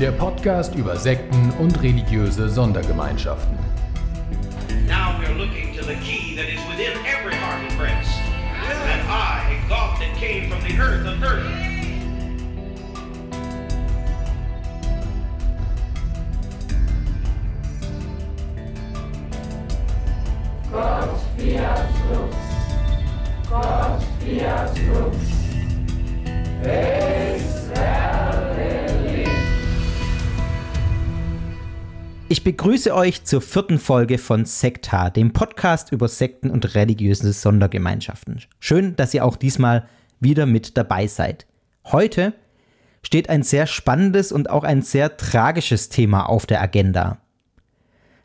Der Podcast über Sekten und religiöse Sondergemeinschaften. Now we're looking to the key that is within every heart and breast. And I, God that came from the earth of earth. Ich begrüße euch zur vierten Folge von Sekta, dem Podcast über Sekten und religiöse Sondergemeinschaften. Schön, dass ihr auch diesmal wieder mit dabei seid. Heute steht ein sehr spannendes und auch ein sehr tragisches Thema auf der Agenda.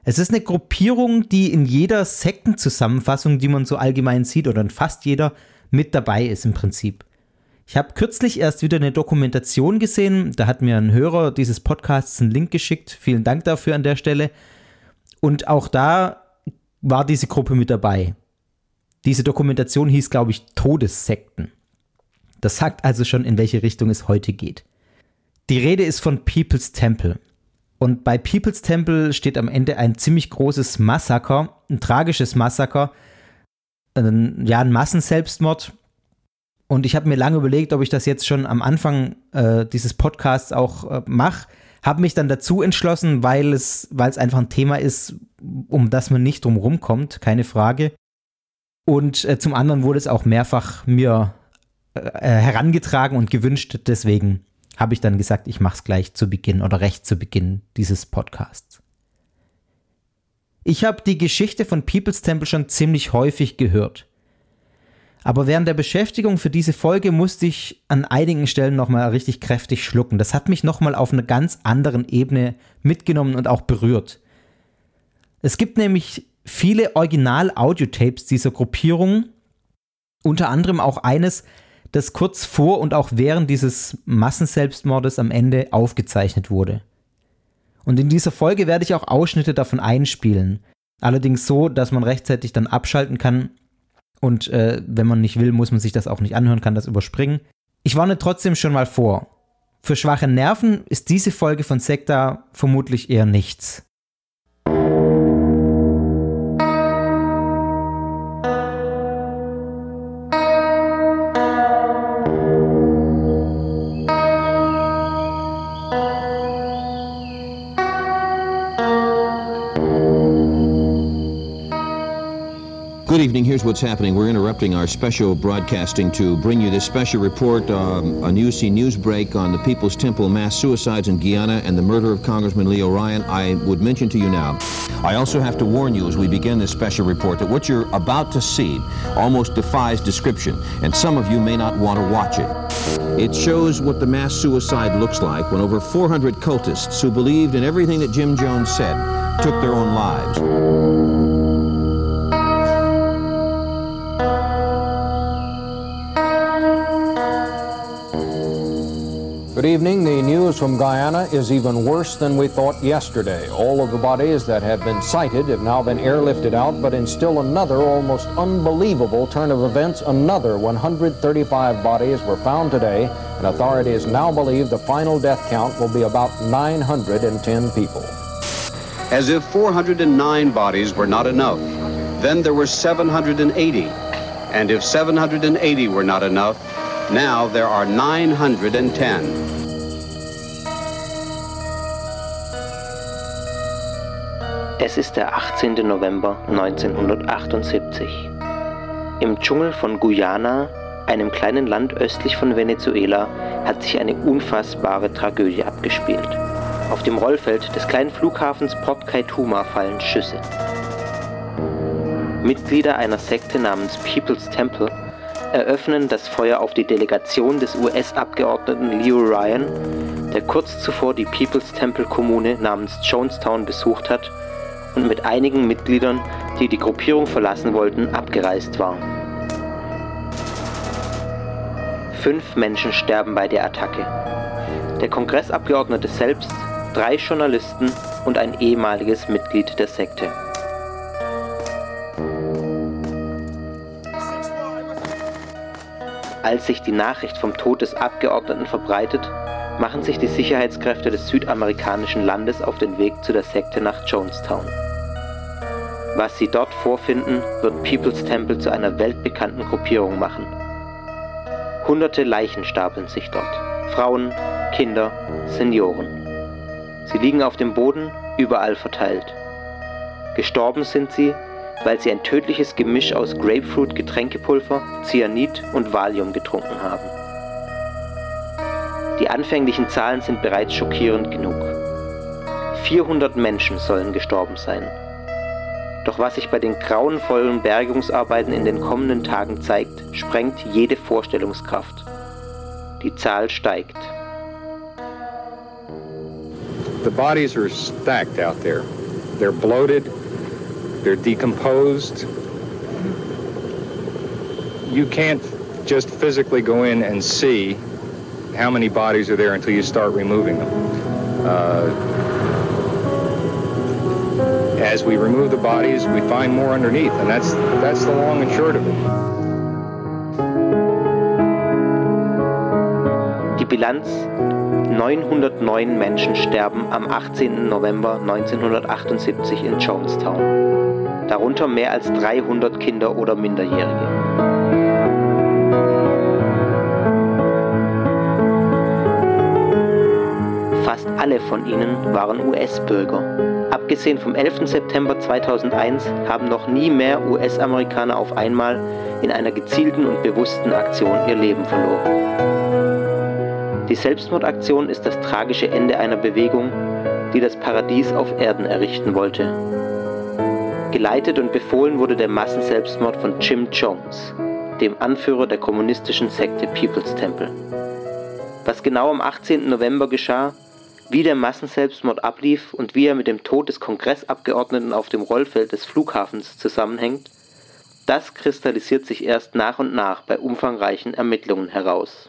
Es ist eine Gruppierung, die in jeder Sektenzusammenfassung, die man so allgemein sieht, oder in fast jeder, mit dabei ist im Prinzip. Ich habe kürzlich erst wieder eine Dokumentation gesehen. Da hat mir ein Hörer dieses Podcasts einen Link geschickt. Vielen Dank dafür an der Stelle. Und auch da war diese Gruppe mit dabei. Diese Dokumentation hieß, glaube ich, Todessekten. Das sagt also schon, in welche Richtung es heute geht. Die Rede ist von People's Temple. Und bei People's Temple steht am Ende ein ziemlich großes Massaker, ein tragisches Massaker, ein, ja, ein Massenselbstmord, und ich habe mir lange überlegt, ob ich das jetzt schon am Anfang äh, dieses Podcasts auch äh, mache. Habe mich dann dazu entschlossen, weil es, weil es einfach ein Thema ist, um das man nicht drum rumkommt, keine Frage. Und äh, zum anderen wurde es auch mehrfach mir äh, herangetragen und gewünscht. Deswegen habe ich dann gesagt, ich mache es gleich zu Beginn oder recht zu Beginn dieses Podcasts. Ich habe die Geschichte von People's Temple schon ziemlich häufig gehört. Aber während der Beschäftigung für diese Folge musste ich an einigen Stellen nochmal richtig kräftig schlucken. Das hat mich nochmal auf einer ganz anderen Ebene mitgenommen und auch berührt. Es gibt nämlich viele Original-Audiotapes dieser Gruppierung, unter anderem auch eines, das kurz vor und auch während dieses Massenselbstmordes am Ende aufgezeichnet wurde. Und in dieser Folge werde ich auch Ausschnitte davon einspielen. Allerdings so, dass man rechtzeitig dann abschalten kann und äh, wenn man nicht will, muss man sich das auch nicht anhören, kann das überspringen. Ich warne trotzdem schon mal vor. Für schwache Nerven ist diese Folge von Sekta vermutlich eher nichts. Good evening. Here's what's happening. We're interrupting our special broadcasting to bring you this special report, um, a UC news break on the People's Temple mass suicides in Guyana and the murder of Congressman Leo Ryan. I would mention to you now. I also have to warn you as we begin this special report that what you're about to see almost defies description, and some of you may not want to watch it. It shows what the mass suicide looks like when over 400 cultists who believed in everything that Jim Jones said took their own lives. Good evening. The news from Guyana is even worse than we thought yesterday. All of the bodies that have been sighted have now been airlifted out, but in still another almost unbelievable turn of events, another 135 bodies were found today, and authorities now believe the final death count will be about 910 people. As if 409 bodies were not enough, then there were 780. And if 780 were not enough, now there are 910. Es ist der 18. November 1978. Im Dschungel von Guyana, einem kleinen Land östlich von Venezuela, hat sich eine unfassbare Tragödie abgespielt. Auf dem Rollfeld des kleinen Flughafens Port Kaituma fallen Schüsse. Mitglieder einer Sekte namens People's Temple eröffnen das Feuer auf die Delegation des US-Abgeordneten Leo Ryan, der kurz zuvor die People's Temple Kommune namens Jonestown besucht hat und mit einigen Mitgliedern, die die Gruppierung verlassen wollten, abgereist war. Fünf Menschen sterben bei der Attacke. Der Kongressabgeordnete selbst, drei Journalisten und ein ehemaliges Mitglied der Sekte. Als sich die Nachricht vom Tod des Abgeordneten verbreitet, machen sich die Sicherheitskräfte des südamerikanischen Landes auf den Weg zu der Sekte nach Jonestown. Was sie dort vorfinden, wird People's Temple zu einer weltbekannten Gruppierung machen. Hunderte Leichen stapeln sich dort. Frauen, Kinder, Senioren. Sie liegen auf dem Boden, überall verteilt. Gestorben sind sie, weil sie ein tödliches Gemisch aus Grapefruit, Getränkepulver, Cyanid und Valium getrunken haben. Die anfänglichen Zahlen sind bereits schockierend genug. 400 Menschen sollen gestorben sein. Doch was sich bei den grauenvollen Bergungsarbeiten in den kommenden Tagen zeigt, sprengt jede Vorstellungskraft. Die Zahl steigt. The bodies are stacked out there. They're bloated, they're decomposed. You can't just physically go in and see how many bodies are there until you start removing them. Uh, as we remove the bodies, we find more underneath, and that's that's the long and short of it. Die Bilanz 909 Menschen sterben am 18. November 1978 in Jonestown. Darunter mehr als 300 Kinder oder Minderjährige. Fast alle von ihnen waren US-Bürger. Abgesehen vom 11. September 2001 haben noch nie mehr US-Amerikaner auf einmal in einer gezielten und bewussten Aktion ihr Leben verloren. Die Selbstmordaktion ist das tragische Ende einer Bewegung, die das Paradies auf Erden errichten wollte. Geleitet und befohlen wurde der Massenselbstmord von Jim Jones, dem Anführer der kommunistischen Sekte People's Temple. Was genau am 18. November geschah, wie der Massenselbstmord ablief und wie er mit dem Tod des Kongressabgeordneten auf dem Rollfeld des Flughafens zusammenhängt, das kristallisiert sich erst nach und nach bei umfangreichen Ermittlungen heraus.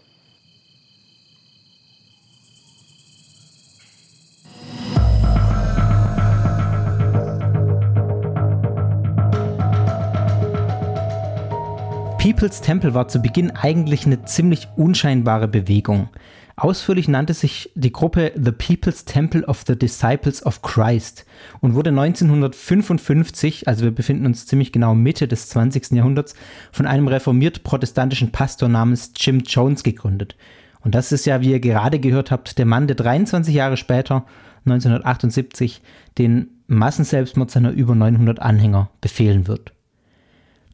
People's Temple war zu Beginn eigentlich eine ziemlich unscheinbare Bewegung. Ausführlich nannte sich die Gruppe The People's Temple of the Disciples of Christ und wurde 1955, also wir befinden uns ziemlich genau Mitte des 20. Jahrhunderts, von einem reformiert-protestantischen Pastor namens Jim Jones gegründet. Und das ist ja, wie ihr gerade gehört habt, der Mann, der 23 Jahre später, 1978, den Massenselbstmord seiner über 900 Anhänger befehlen wird.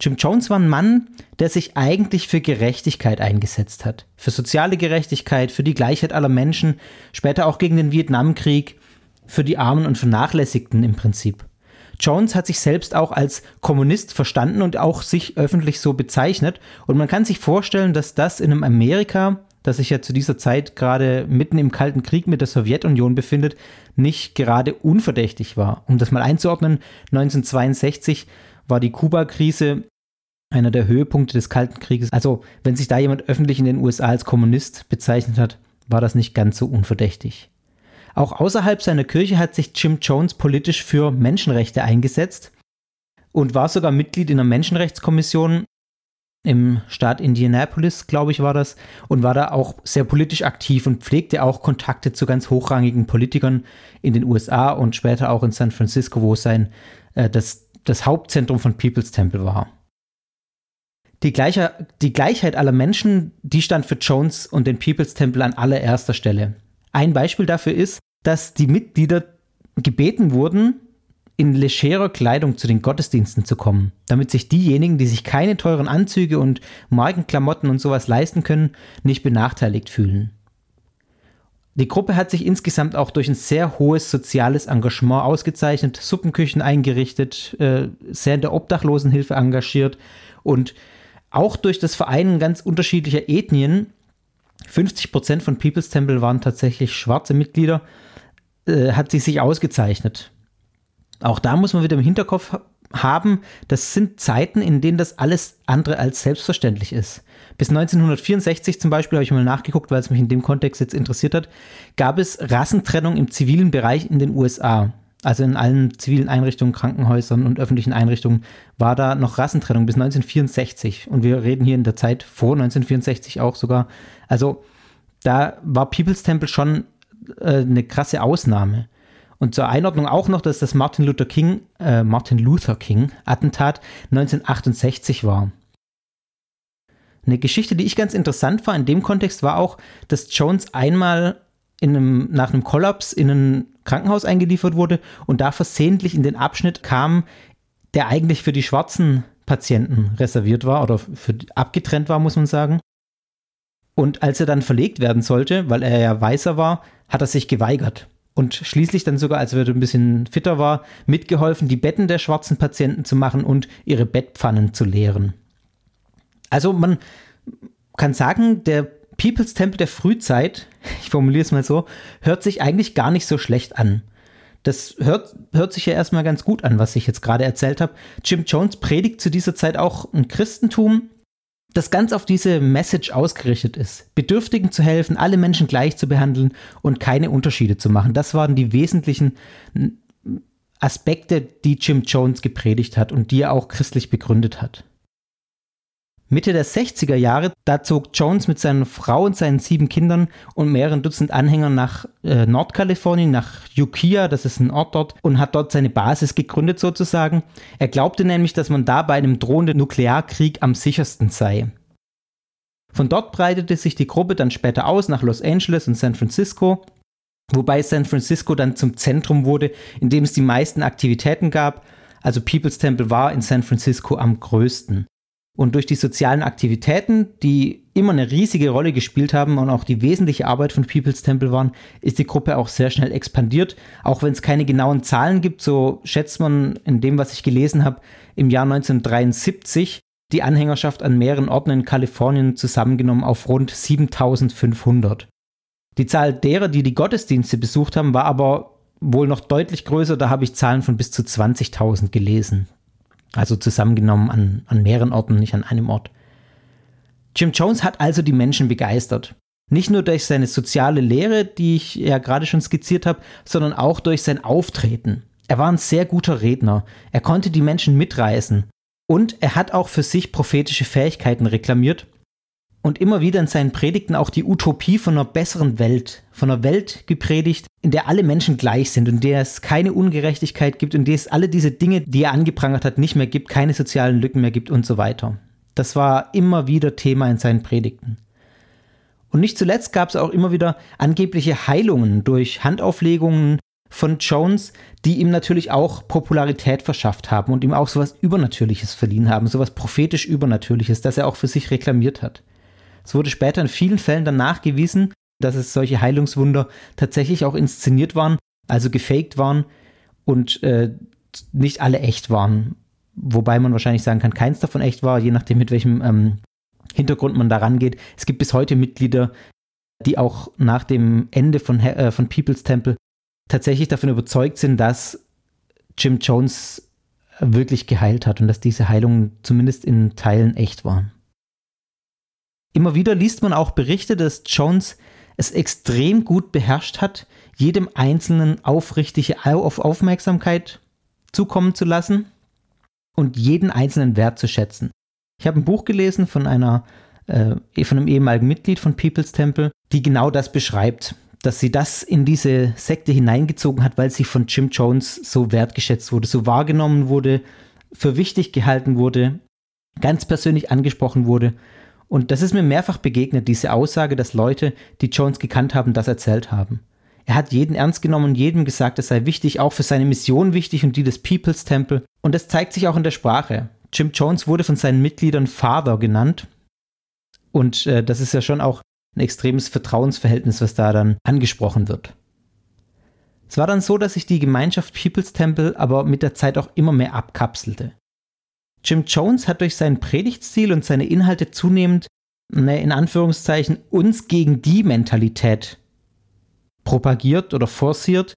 Jim Jones war ein Mann, der sich eigentlich für Gerechtigkeit eingesetzt hat. Für soziale Gerechtigkeit, für die Gleichheit aller Menschen, später auch gegen den Vietnamkrieg, für die Armen und Vernachlässigten im Prinzip. Jones hat sich selbst auch als Kommunist verstanden und auch sich öffentlich so bezeichnet. Und man kann sich vorstellen, dass das in einem Amerika, das sich ja zu dieser Zeit gerade mitten im Kalten Krieg mit der Sowjetunion befindet, nicht gerade unverdächtig war. Um das mal einzuordnen, 1962 war die Kuba-Krise einer der Höhepunkte des Kalten Krieges. Also, wenn sich da jemand öffentlich in den USA als Kommunist bezeichnet hat, war das nicht ganz so unverdächtig. Auch außerhalb seiner Kirche hat sich Jim Jones politisch für Menschenrechte eingesetzt und war sogar Mitglied in einer Menschenrechtskommission im Staat Indianapolis, glaube ich, war das, und war da auch sehr politisch aktiv und pflegte auch Kontakte zu ganz hochrangigen Politikern in den USA und später auch in San Francisco, wo sein äh, das das Hauptzentrum von People's Temple war. Die, Gleicher, die Gleichheit aller Menschen, die stand für Jones und den People's Temple an allererster Stelle. Ein Beispiel dafür ist, dass die Mitglieder gebeten wurden, in legerer Kleidung zu den Gottesdiensten zu kommen, damit sich diejenigen, die sich keine teuren Anzüge und Markenklamotten und sowas leisten können, nicht benachteiligt fühlen. Die Gruppe hat sich insgesamt auch durch ein sehr hohes soziales Engagement ausgezeichnet, Suppenküchen eingerichtet, äh, sehr in der Obdachlosenhilfe engagiert und auch durch das Vereinen ganz unterschiedlicher Ethnien, 50% von People's Temple waren tatsächlich schwarze Mitglieder, äh, hat sie sich ausgezeichnet. Auch da muss man wieder im Hinterkopf haben, das sind Zeiten, in denen das alles andere als selbstverständlich ist. Bis 1964 zum Beispiel, habe ich mal nachgeguckt, weil es mich in dem Kontext jetzt interessiert hat, gab es Rassentrennung im zivilen Bereich in den USA. Also in allen zivilen Einrichtungen, Krankenhäusern und öffentlichen Einrichtungen war da noch Rassentrennung bis 1964. Und wir reden hier in der Zeit vor 1964 auch sogar. Also da war People's Temple schon äh, eine krasse Ausnahme. Und zur Einordnung auch noch, dass das Martin Luther King, äh, Martin Luther King Attentat 1968 war. Eine Geschichte, die ich ganz interessant war in dem Kontext, war auch, dass Jones einmal einem, nach einem Kollaps in ein Krankenhaus eingeliefert wurde und da versehentlich in den Abschnitt kam, der eigentlich für die schwarzen Patienten reserviert war oder für, abgetrennt war, muss man sagen. Und als er dann verlegt werden sollte, weil er ja weißer war, hat er sich geweigert. Und schließlich dann sogar, als er ein bisschen fitter war, mitgeholfen, die Betten der schwarzen Patienten zu machen und ihre Bettpfannen zu leeren. Also man kann sagen, der People's Temple der Frühzeit, ich formuliere es mal so, hört sich eigentlich gar nicht so schlecht an. Das hört, hört sich ja erstmal ganz gut an, was ich jetzt gerade erzählt habe. Jim Jones predigt zu dieser Zeit auch ein Christentum, das ganz auf diese Message ausgerichtet ist. Bedürftigen zu helfen, alle Menschen gleich zu behandeln und keine Unterschiede zu machen. Das waren die wesentlichen Aspekte, die Jim Jones gepredigt hat und die er auch christlich begründet hat. Mitte der 60er Jahre, da zog Jones mit seiner Frau und seinen sieben Kindern und mehreren Dutzend Anhängern nach äh, Nordkalifornien, nach Ukiah, das ist ein Ort dort, und hat dort seine Basis gegründet sozusagen. Er glaubte nämlich, dass man da bei einem drohenden Nuklearkrieg am sichersten sei. Von dort breitete sich die Gruppe dann später aus nach Los Angeles und San Francisco, wobei San Francisco dann zum Zentrum wurde, in dem es die meisten Aktivitäten gab. Also People's Temple war in San Francisco am größten. Und durch die sozialen Aktivitäten, die immer eine riesige Rolle gespielt haben und auch die wesentliche Arbeit von People's Temple waren, ist die Gruppe auch sehr schnell expandiert. Auch wenn es keine genauen Zahlen gibt, so schätzt man in dem, was ich gelesen habe, im Jahr 1973 die Anhängerschaft an mehreren Orten in Kalifornien zusammengenommen auf rund 7500. Die Zahl derer, die die Gottesdienste besucht haben, war aber wohl noch deutlich größer. Da habe ich Zahlen von bis zu 20.000 gelesen. Also zusammengenommen an, an mehreren Orten, nicht an einem Ort. Jim Jones hat also die Menschen begeistert. Nicht nur durch seine soziale Lehre, die ich ja gerade schon skizziert habe, sondern auch durch sein Auftreten. Er war ein sehr guter Redner. Er konnte die Menschen mitreißen. Und er hat auch für sich prophetische Fähigkeiten reklamiert und immer wieder in seinen Predigten auch die Utopie von einer besseren Welt, von einer Welt gepredigt, in der alle Menschen gleich sind und in der es keine Ungerechtigkeit gibt und in der es alle diese Dinge, die er angeprangert hat, nicht mehr gibt, keine sozialen Lücken mehr gibt und so weiter. Das war immer wieder Thema in seinen Predigten. Und nicht zuletzt gab es auch immer wieder angebliche Heilungen durch Handauflegungen von Jones, die ihm natürlich auch Popularität verschafft haben und ihm auch sowas Übernatürliches verliehen haben, sowas prophetisch Übernatürliches, das er auch für sich reklamiert hat. Es wurde später in vielen Fällen dann nachgewiesen, dass es solche Heilungswunder tatsächlich auch inszeniert waren, also gefaked waren und äh, nicht alle echt waren. Wobei man wahrscheinlich sagen kann, keins davon echt war, je nachdem, mit welchem ähm, Hintergrund man da rangeht. Es gibt bis heute Mitglieder, die auch nach dem Ende von, äh, von People's Temple tatsächlich davon überzeugt sind, dass Jim Jones wirklich geheilt hat und dass diese Heilungen zumindest in Teilen echt waren. Immer wieder liest man auch Berichte, dass Jones es extrem gut beherrscht hat, jedem Einzelnen aufrichtige Aufmerksamkeit zukommen zu lassen und jeden Einzelnen wertzuschätzen. Ich habe ein Buch gelesen von einer äh, von einem ehemaligen Mitglied von People's Temple, die genau das beschreibt, dass sie das in diese Sekte hineingezogen hat, weil sie von Jim Jones so wertgeschätzt wurde, so wahrgenommen wurde, für wichtig gehalten wurde, ganz persönlich angesprochen wurde und das ist mir mehrfach begegnet, diese Aussage, dass Leute, die Jones gekannt haben, das erzählt haben. Er hat jeden ernst genommen und jedem gesagt, es sei wichtig, auch für seine Mission wichtig und die des People's Temple. Und das zeigt sich auch in der Sprache. Jim Jones wurde von seinen Mitgliedern Father genannt. Und äh, das ist ja schon auch ein extremes Vertrauensverhältnis, was da dann angesprochen wird. Es war dann so, dass sich die Gemeinschaft People's Temple aber mit der Zeit auch immer mehr abkapselte. Jim Jones hat durch seinen Predigtstil und seine Inhalte zunehmend, ne, in Anführungszeichen, uns gegen die Mentalität propagiert oder forciert.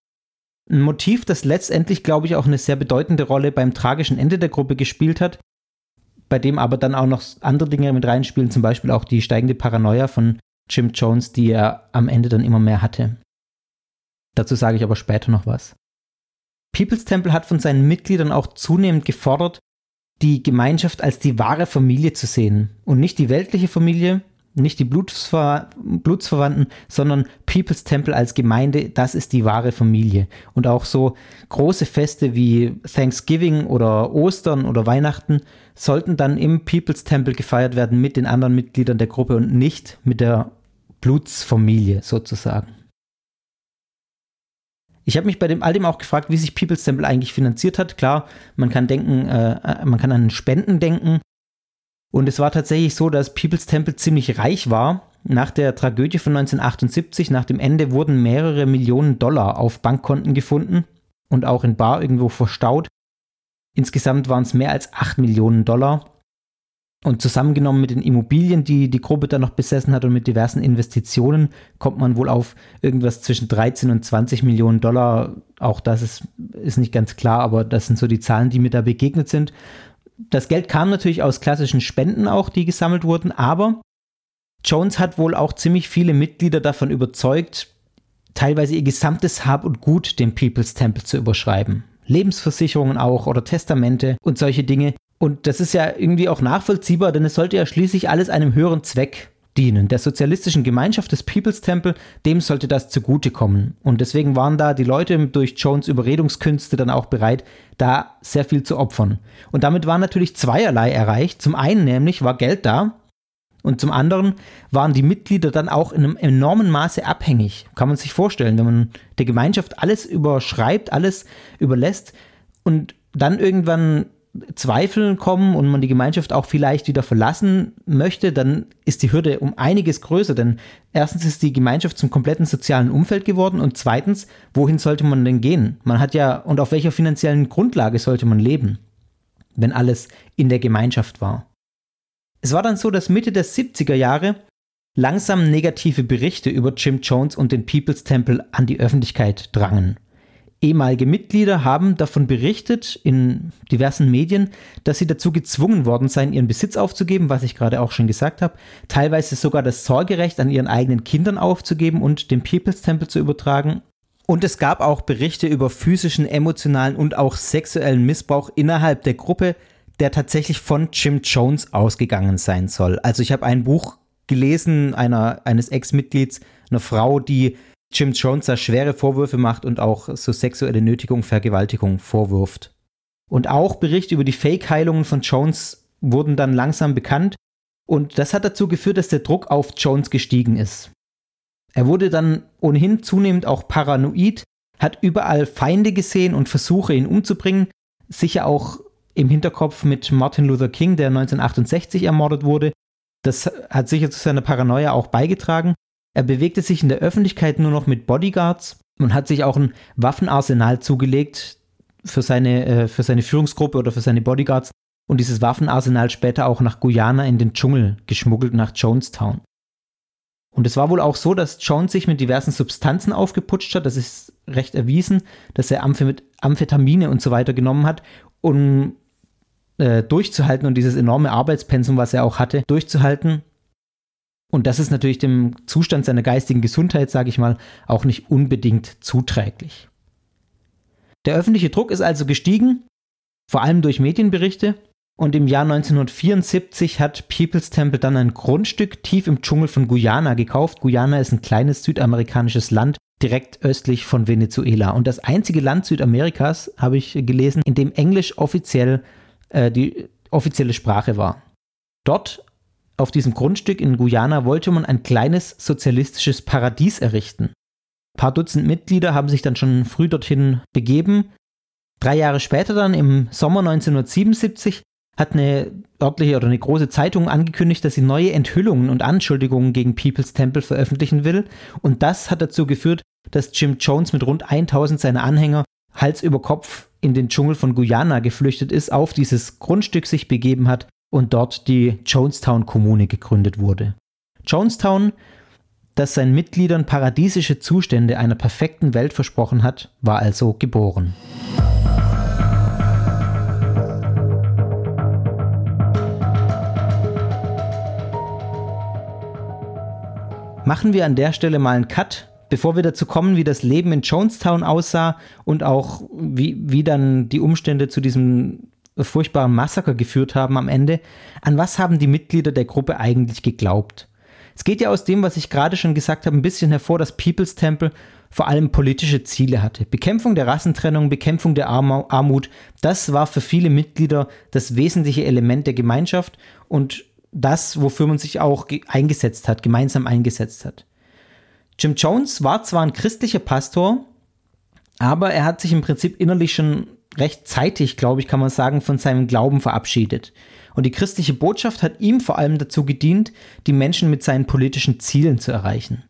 Ein Motiv, das letztendlich, glaube ich, auch eine sehr bedeutende Rolle beim tragischen Ende der Gruppe gespielt hat, bei dem aber dann auch noch andere Dinge mit reinspielen, zum Beispiel auch die steigende Paranoia von Jim Jones, die er am Ende dann immer mehr hatte. Dazu sage ich aber später noch was. People's Temple hat von seinen Mitgliedern auch zunehmend gefordert, die Gemeinschaft als die wahre Familie zu sehen und nicht die weltliche Familie, nicht die Blutsver Blutsverwandten, sondern People's Temple als Gemeinde, das ist die wahre Familie. Und auch so große Feste wie Thanksgiving oder Ostern oder Weihnachten sollten dann im People's Temple gefeiert werden mit den anderen Mitgliedern der Gruppe und nicht mit der Blutsfamilie sozusagen. Ich habe mich bei dem all dem auch gefragt, wie sich People's Temple eigentlich finanziert hat. Klar, man kann denken, äh, man kann an Spenden denken. Und es war tatsächlich so, dass People's Temple ziemlich reich war. Nach der Tragödie von 1978, nach dem Ende, wurden mehrere Millionen Dollar auf Bankkonten gefunden und auch in Bar irgendwo verstaut. Insgesamt waren es mehr als 8 Millionen Dollar. Und zusammengenommen mit den Immobilien, die die Gruppe dann noch besessen hat und mit diversen Investitionen, kommt man wohl auf irgendwas zwischen 13 und 20 Millionen Dollar. Auch das ist, ist nicht ganz klar, aber das sind so die Zahlen, die mir da begegnet sind. Das Geld kam natürlich aus klassischen Spenden auch, die gesammelt wurden, aber Jones hat wohl auch ziemlich viele Mitglieder davon überzeugt, teilweise ihr gesamtes Hab und Gut dem People's Temple zu überschreiben. Lebensversicherungen auch oder Testamente und solche Dinge, und das ist ja irgendwie auch nachvollziehbar, denn es sollte ja schließlich alles einem höheren Zweck dienen. Der sozialistischen Gemeinschaft des People's Temple, dem sollte das zugutekommen. Und deswegen waren da die Leute durch Jones Überredungskünste dann auch bereit, da sehr viel zu opfern. Und damit war natürlich zweierlei erreicht. Zum einen nämlich war Geld da, und zum anderen waren die Mitglieder dann auch in einem enormen Maße abhängig. Kann man sich vorstellen, wenn man der Gemeinschaft alles überschreibt, alles überlässt und dann irgendwann Zweifeln kommen und man die Gemeinschaft auch vielleicht wieder verlassen möchte, dann ist die Hürde um einiges größer. Denn erstens ist die Gemeinschaft zum kompletten sozialen Umfeld geworden und zweitens, wohin sollte man denn gehen? Man hat ja, und auf welcher finanziellen Grundlage sollte man leben, wenn alles in der Gemeinschaft war? Es war dann so, dass Mitte der 70er Jahre langsam negative Berichte über Jim Jones und den People's Temple an die Öffentlichkeit drangen. Ehemalige Mitglieder haben davon berichtet in diversen Medien, dass sie dazu gezwungen worden seien, ihren Besitz aufzugeben, was ich gerade auch schon gesagt habe, teilweise sogar das Sorgerecht an ihren eigenen Kindern aufzugeben und dem People's Temple zu übertragen. Und es gab auch Berichte über physischen, emotionalen und auch sexuellen Missbrauch innerhalb der Gruppe, der tatsächlich von Jim Jones ausgegangen sein soll. Also ich habe ein Buch gelesen einer, eines Ex-Mitglieds, einer Frau, die Jim Jones da schwere Vorwürfe macht und auch so sexuelle Nötigung, Vergewaltigung vorwirft. Und auch Berichte über die Fake-Heilungen von Jones wurden dann langsam bekannt und das hat dazu geführt, dass der Druck auf Jones gestiegen ist. Er wurde dann ohnehin zunehmend auch paranoid, hat überall Feinde gesehen und Versuche, ihn umzubringen, sicher auch im Hinterkopf mit Martin Luther King, der 1968 ermordet wurde. Das hat sicher zu seiner Paranoia auch beigetragen. Er bewegte sich in der Öffentlichkeit nur noch mit Bodyguards und hat sich auch ein Waffenarsenal zugelegt für seine, äh, für seine Führungsgruppe oder für seine Bodyguards und dieses Waffenarsenal später auch nach Guyana in den Dschungel geschmuggelt nach Jonestown. Und es war wohl auch so, dass Jones sich mit diversen Substanzen aufgeputscht hat, das ist recht erwiesen, dass er Amphetamine und so weiter genommen hat, um äh, durchzuhalten und dieses enorme Arbeitspensum, was er auch hatte, durchzuhalten. Und das ist natürlich dem Zustand seiner geistigen Gesundheit, sage ich mal, auch nicht unbedingt zuträglich. Der öffentliche Druck ist also gestiegen, vor allem durch Medienberichte. Und im Jahr 1974 hat People's Temple dann ein Grundstück tief im Dschungel von Guyana gekauft. Guyana ist ein kleines südamerikanisches Land direkt östlich von Venezuela. Und das einzige Land Südamerikas, habe ich gelesen, in dem Englisch offiziell äh, die offizielle Sprache war. Dort auf diesem Grundstück in Guyana wollte man ein kleines sozialistisches Paradies errichten. Ein paar Dutzend Mitglieder haben sich dann schon früh dorthin begeben. Drei Jahre später dann, im Sommer 1977, hat eine örtliche oder eine große Zeitung angekündigt, dass sie neue Enthüllungen und Anschuldigungen gegen People's Temple veröffentlichen will. Und das hat dazu geführt, dass Jim Jones mit rund 1000 seiner Anhänger Hals über Kopf in den Dschungel von Guyana geflüchtet ist, auf dieses Grundstück sich begeben hat und dort die Jonestown-Kommune gegründet wurde. Jonestown, das seinen Mitgliedern paradiesische Zustände einer perfekten Welt versprochen hat, war also geboren. Machen wir an der Stelle mal einen Cut, bevor wir dazu kommen, wie das Leben in Jonestown aussah und auch wie, wie dann die Umstände zu diesem furchtbaren Massaker geführt haben am Ende. An was haben die Mitglieder der Gruppe eigentlich geglaubt? Es geht ja aus dem, was ich gerade schon gesagt habe, ein bisschen hervor, dass People's Temple vor allem politische Ziele hatte. Bekämpfung der Rassentrennung, Bekämpfung der Armut, das war für viele Mitglieder das wesentliche Element der Gemeinschaft und das, wofür man sich auch eingesetzt hat, gemeinsam eingesetzt hat. Jim Jones war zwar ein christlicher Pastor, aber er hat sich im Prinzip innerlich schon recht zeitig, glaube ich, kann man sagen, von seinem Glauben verabschiedet. Und die christliche Botschaft hat ihm vor allem dazu gedient, die Menschen mit seinen politischen Zielen zu erreichen.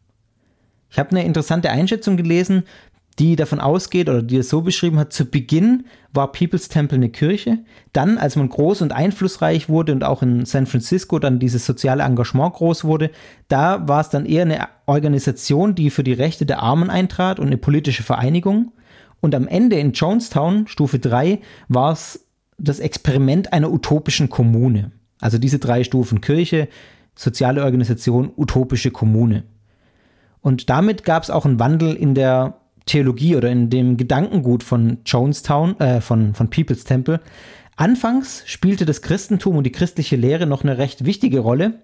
Ich habe eine interessante Einschätzung gelesen, die davon ausgeht oder die es so beschrieben hat, zu Beginn war People's Temple eine Kirche, dann als man groß und einflussreich wurde und auch in San Francisco dann dieses soziale Engagement groß wurde, da war es dann eher eine Organisation, die für die Rechte der Armen eintrat und eine politische Vereinigung. Und am Ende in Jonestown, Stufe 3, war es das Experiment einer utopischen Kommune. Also diese drei Stufen Kirche, soziale Organisation, utopische Kommune. Und damit gab es auch einen Wandel in der Theologie oder in dem Gedankengut von Jonestown, äh, von, von People's Temple. Anfangs spielte das Christentum und die christliche Lehre noch eine recht wichtige Rolle.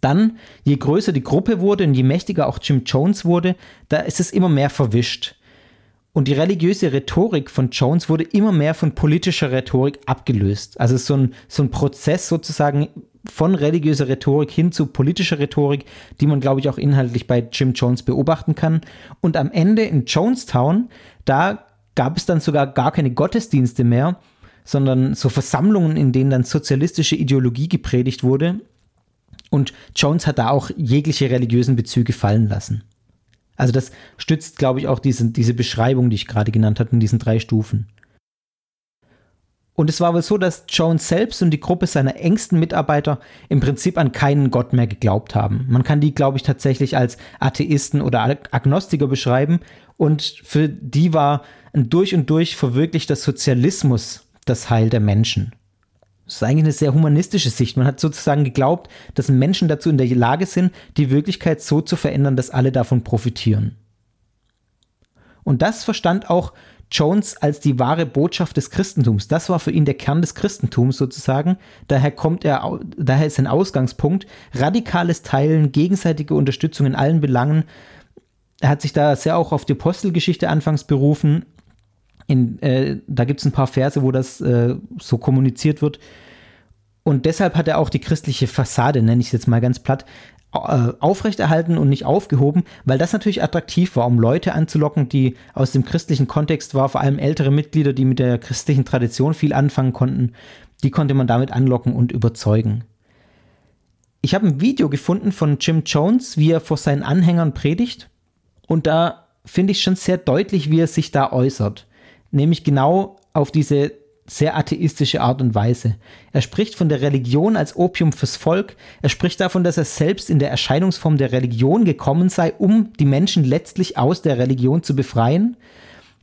Dann, je größer die Gruppe wurde und je mächtiger auch Jim Jones wurde, da ist es immer mehr verwischt. Und die religiöse Rhetorik von Jones wurde immer mehr von politischer Rhetorik abgelöst. Also so ein, so ein Prozess sozusagen von religiöser Rhetorik hin zu politischer Rhetorik, die man, glaube ich, auch inhaltlich bei Jim Jones beobachten kann. Und am Ende in Jonestown, da gab es dann sogar gar keine Gottesdienste mehr, sondern so Versammlungen, in denen dann sozialistische Ideologie gepredigt wurde. Und Jones hat da auch jegliche religiösen Bezüge fallen lassen. Also das stützt, glaube ich, auch diese, diese Beschreibung, die ich gerade genannt habe, in diesen drei Stufen. Und es war wohl so, dass Jones selbst und die Gruppe seiner engsten Mitarbeiter im Prinzip an keinen Gott mehr geglaubt haben. Man kann die, glaube ich, tatsächlich als Atheisten oder Agnostiker beschreiben. Und für die war ein durch und durch verwirklichter Sozialismus das Heil der Menschen. Das ist eigentlich eine sehr humanistische Sicht. Man hat sozusagen geglaubt, dass Menschen dazu in der Lage sind, die Wirklichkeit so zu verändern, dass alle davon profitieren. Und das verstand auch Jones als die wahre Botschaft des Christentums. Das war für ihn der Kern des Christentums sozusagen. Daher kommt er, daher ist sein Ausgangspunkt radikales Teilen, gegenseitige Unterstützung in allen Belangen. Er hat sich da sehr auch auf die Apostelgeschichte anfangs berufen. In, äh, da gibt es ein paar Verse, wo das äh, so kommuniziert wird. Und deshalb hat er auch die christliche Fassade, nenne ich es jetzt mal ganz platt, äh, aufrechterhalten und nicht aufgehoben, weil das natürlich attraktiv war, um Leute anzulocken, die aus dem christlichen Kontext war, vor allem ältere Mitglieder, die mit der christlichen Tradition viel anfangen konnten, die konnte man damit anlocken und überzeugen. Ich habe ein Video gefunden von Jim Jones, wie er vor seinen Anhängern predigt und da finde ich schon sehr deutlich, wie er sich da äußert, nämlich genau auf diese sehr atheistische Art und Weise. Er spricht von der Religion als Opium fürs Volk. Er spricht davon, dass er selbst in der Erscheinungsform der Religion gekommen sei, um die Menschen letztlich aus der Religion zu befreien.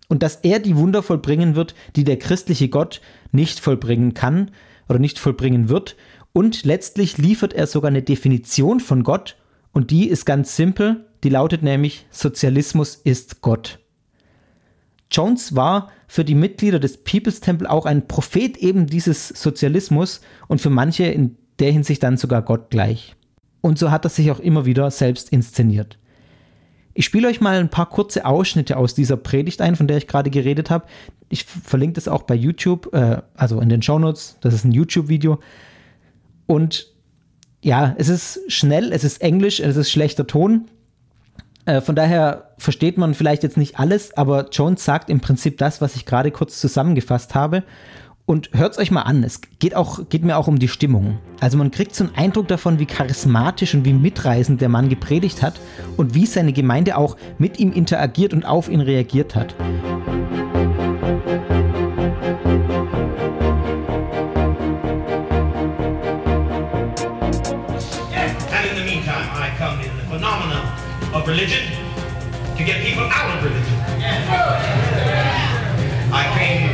Und dass er die Wunder vollbringen wird, die der christliche Gott nicht vollbringen kann oder nicht vollbringen wird. Und letztlich liefert er sogar eine Definition von Gott. Und die ist ganz simpel. Die lautet nämlich, Sozialismus ist Gott. Jones war für die Mitglieder des People's Temple auch ein Prophet eben dieses Sozialismus und für manche in der Hinsicht dann sogar Gott gleich. Und so hat er sich auch immer wieder selbst inszeniert. Ich spiele euch mal ein paar kurze Ausschnitte aus dieser Predigt ein, von der ich gerade geredet habe. Ich verlinke das auch bei YouTube, äh, also in den Show Notes. Das ist ein YouTube-Video. Und ja, es ist schnell, es ist Englisch, es ist schlechter Ton. Äh, von daher versteht man vielleicht jetzt nicht alles, aber Jones sagt im Prinzip das, was ich gerade kurz zusammengefasst habe. Und hört es euch mal an, es geht, auch, geht mir auch um die Stimmung. Also man kriegt so einen Eindruck davon, wie charismatisch und wie mitreißend der Mann gepredigt hat und wie seine Gemeinde auch mit ihm interagiert und auf ihn reagiert hat. Of religion to get people out of religion. I came,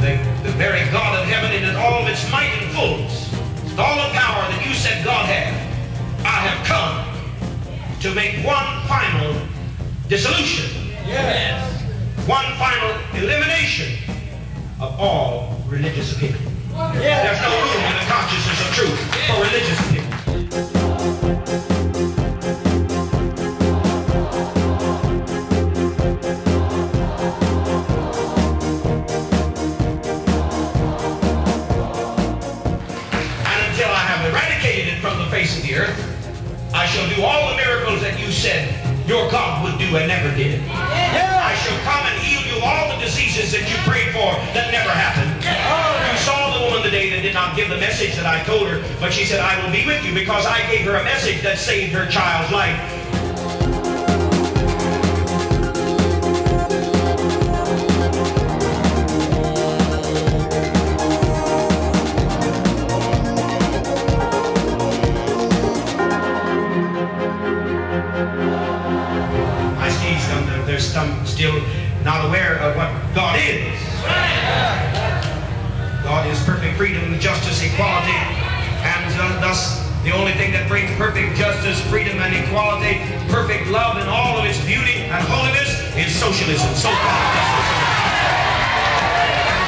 the, the very God of heaven in all of its might and fullness, with all the power that you said God had, I have come to make one final dissolution. Yes. One final elimination of all religious opinion. There's no room in the consciousness of truth for religious opinion. From the face of the earth, I shall do all the miracles that you said your God would do and never did. I shall come and heal you of all the diseases that you prayed for that never happened. You saw the woman today that did not give the message that I told her, but she said, I will be with you because I gave her a message that saved her child's life. Some, still not aware of what God is. God is perfect freedom, justice, equality, and uh, thus the only thing that brings perfect justice, freedom, and equality, perfect love in all of its beauty and holiness is socialism. So called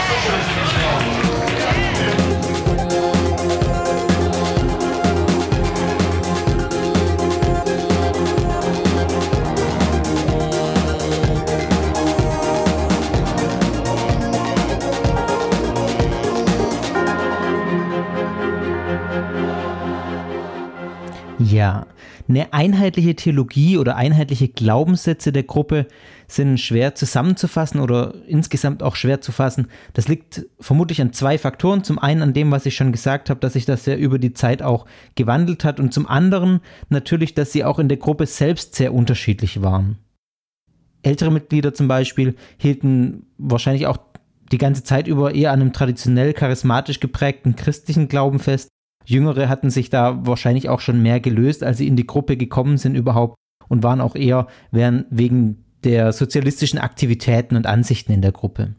socialism is wrong. Eine einheitliche Theologie oder einheitliche Glaubenssätze der Gruppe sind schwer zusammenzufassen oder insgesamt auch schwer zu fassen. Das liegt vermutlich an zwei Faktoren. Zum einen an dem, was ich schon gesagt habe, dass sich das ja über die Zeit auch gewandelt hat und zum anderen natürlich, dass sie auch in der Gruppe selbst sehr unterschiedlich waren. Ältere Mitglieder zum Beispiel hielten wahrscheinlich auch die ganze Zeit über eher an einem traditionell charismatisch geprägten christlichen Glauben fest. Jüngere hatten sich da wahrscheinlich auch schon mehr gelöst, als sie in die Gruppe gekommen sind überhaupt und waren auch eher wegen der sozialistischen Aktivitäten und Ansichten in der Gruppe.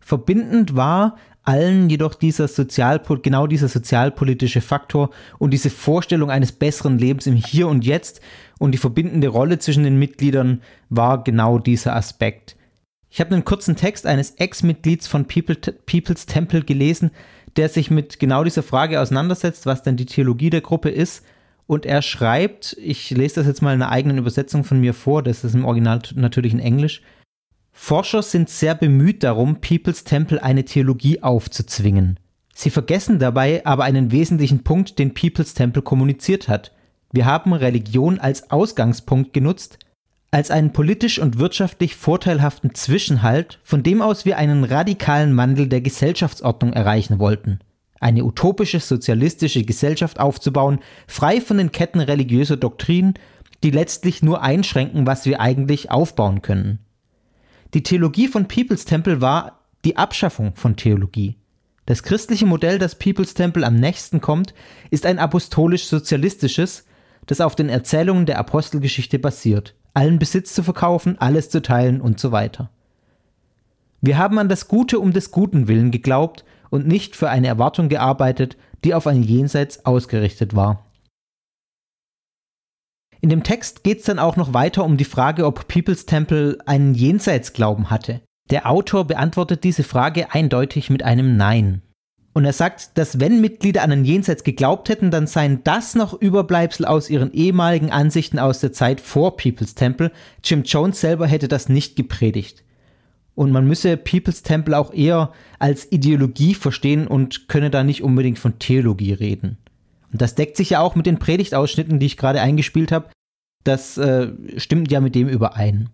Verbindend war allen jedoch dieser Sozial genau dieser sozialpolitische Faktor und diese Vorstellung eines besseren Lebens im Hier und Jetzt und die verbindende Rolle zwischen den Mitgliedern war genau dieser Aspekt. Ich habe einen kurzen Text eines Ex-Mitglieds von People, People's Temple gelesen, der sich mit genau dieser Frage auseinandersetzt, was denn die Theologie der Gruppe ist. Und er schreibt, ich lese das jetzt mal in einer eigenen Übersetzung von mir vor, das ist im Original natürlich in Englisch. Forscher sind sehr bemüht darum, People's Temple eine Theologie aufzuzwingen. Sie vergessen dabei aber einen wesentlichen Punkt, den People's Temple kommuniziert hat. Wir haben Religion als Ausgangspunkt genutzt, als einen politisch und wirtschaftlich vorteilhaften Zwischenhalt, von dem aus wir einen radikalen Wandel der Gesellschaftsordnung erreichen wollten. Eine utopische sozialistische Gesellschaft aufzubauen, frei von den Ketten religiöser Doktrinen, die letztlich nur einschränken, was wir eigentlich aufbauen können. Die Theologie von People's Temple war die Abschaffung von Theologie. Das christliche Modell, das People's Temple am nächsten kommt, ist ein apostolisch-sozialistisches, das auf den Erzählungen der Apostelgeschichte basiert allen Besitz zu verkaufen, alles zu teilen und so weiter. Wir haben an das Gute um des Guten willen geglaubt und nicht für eine Erwartung gearbeitet, die auf ein Jenseits ausgerichtet war. In dem Text geht es dann auch noch weiter um die Frage, ob People's Temple einen Jenseitsglauben hatte. Der Autor beantwortet diese Frage eindeutig mit einem Nein. Und er sagt, dass wenn Mitglieder an ein Jenseits geglaubt hätten, dann seien das noch Überbleibsel aus ihren ehemaligen Ansichten aus der Zeit vor People's Temple. Jim Jones selber hätte das nicht gepredigt. Und man müsse People's Temple auch eher als Ideologie verstehen und könne da nicht unbedingt von Theologie reden. Und das deckt sich ja auch mit den Predigtausschnitten, die ich gerade eingespielt habe. Das äh, stimmt ja mit dem überein.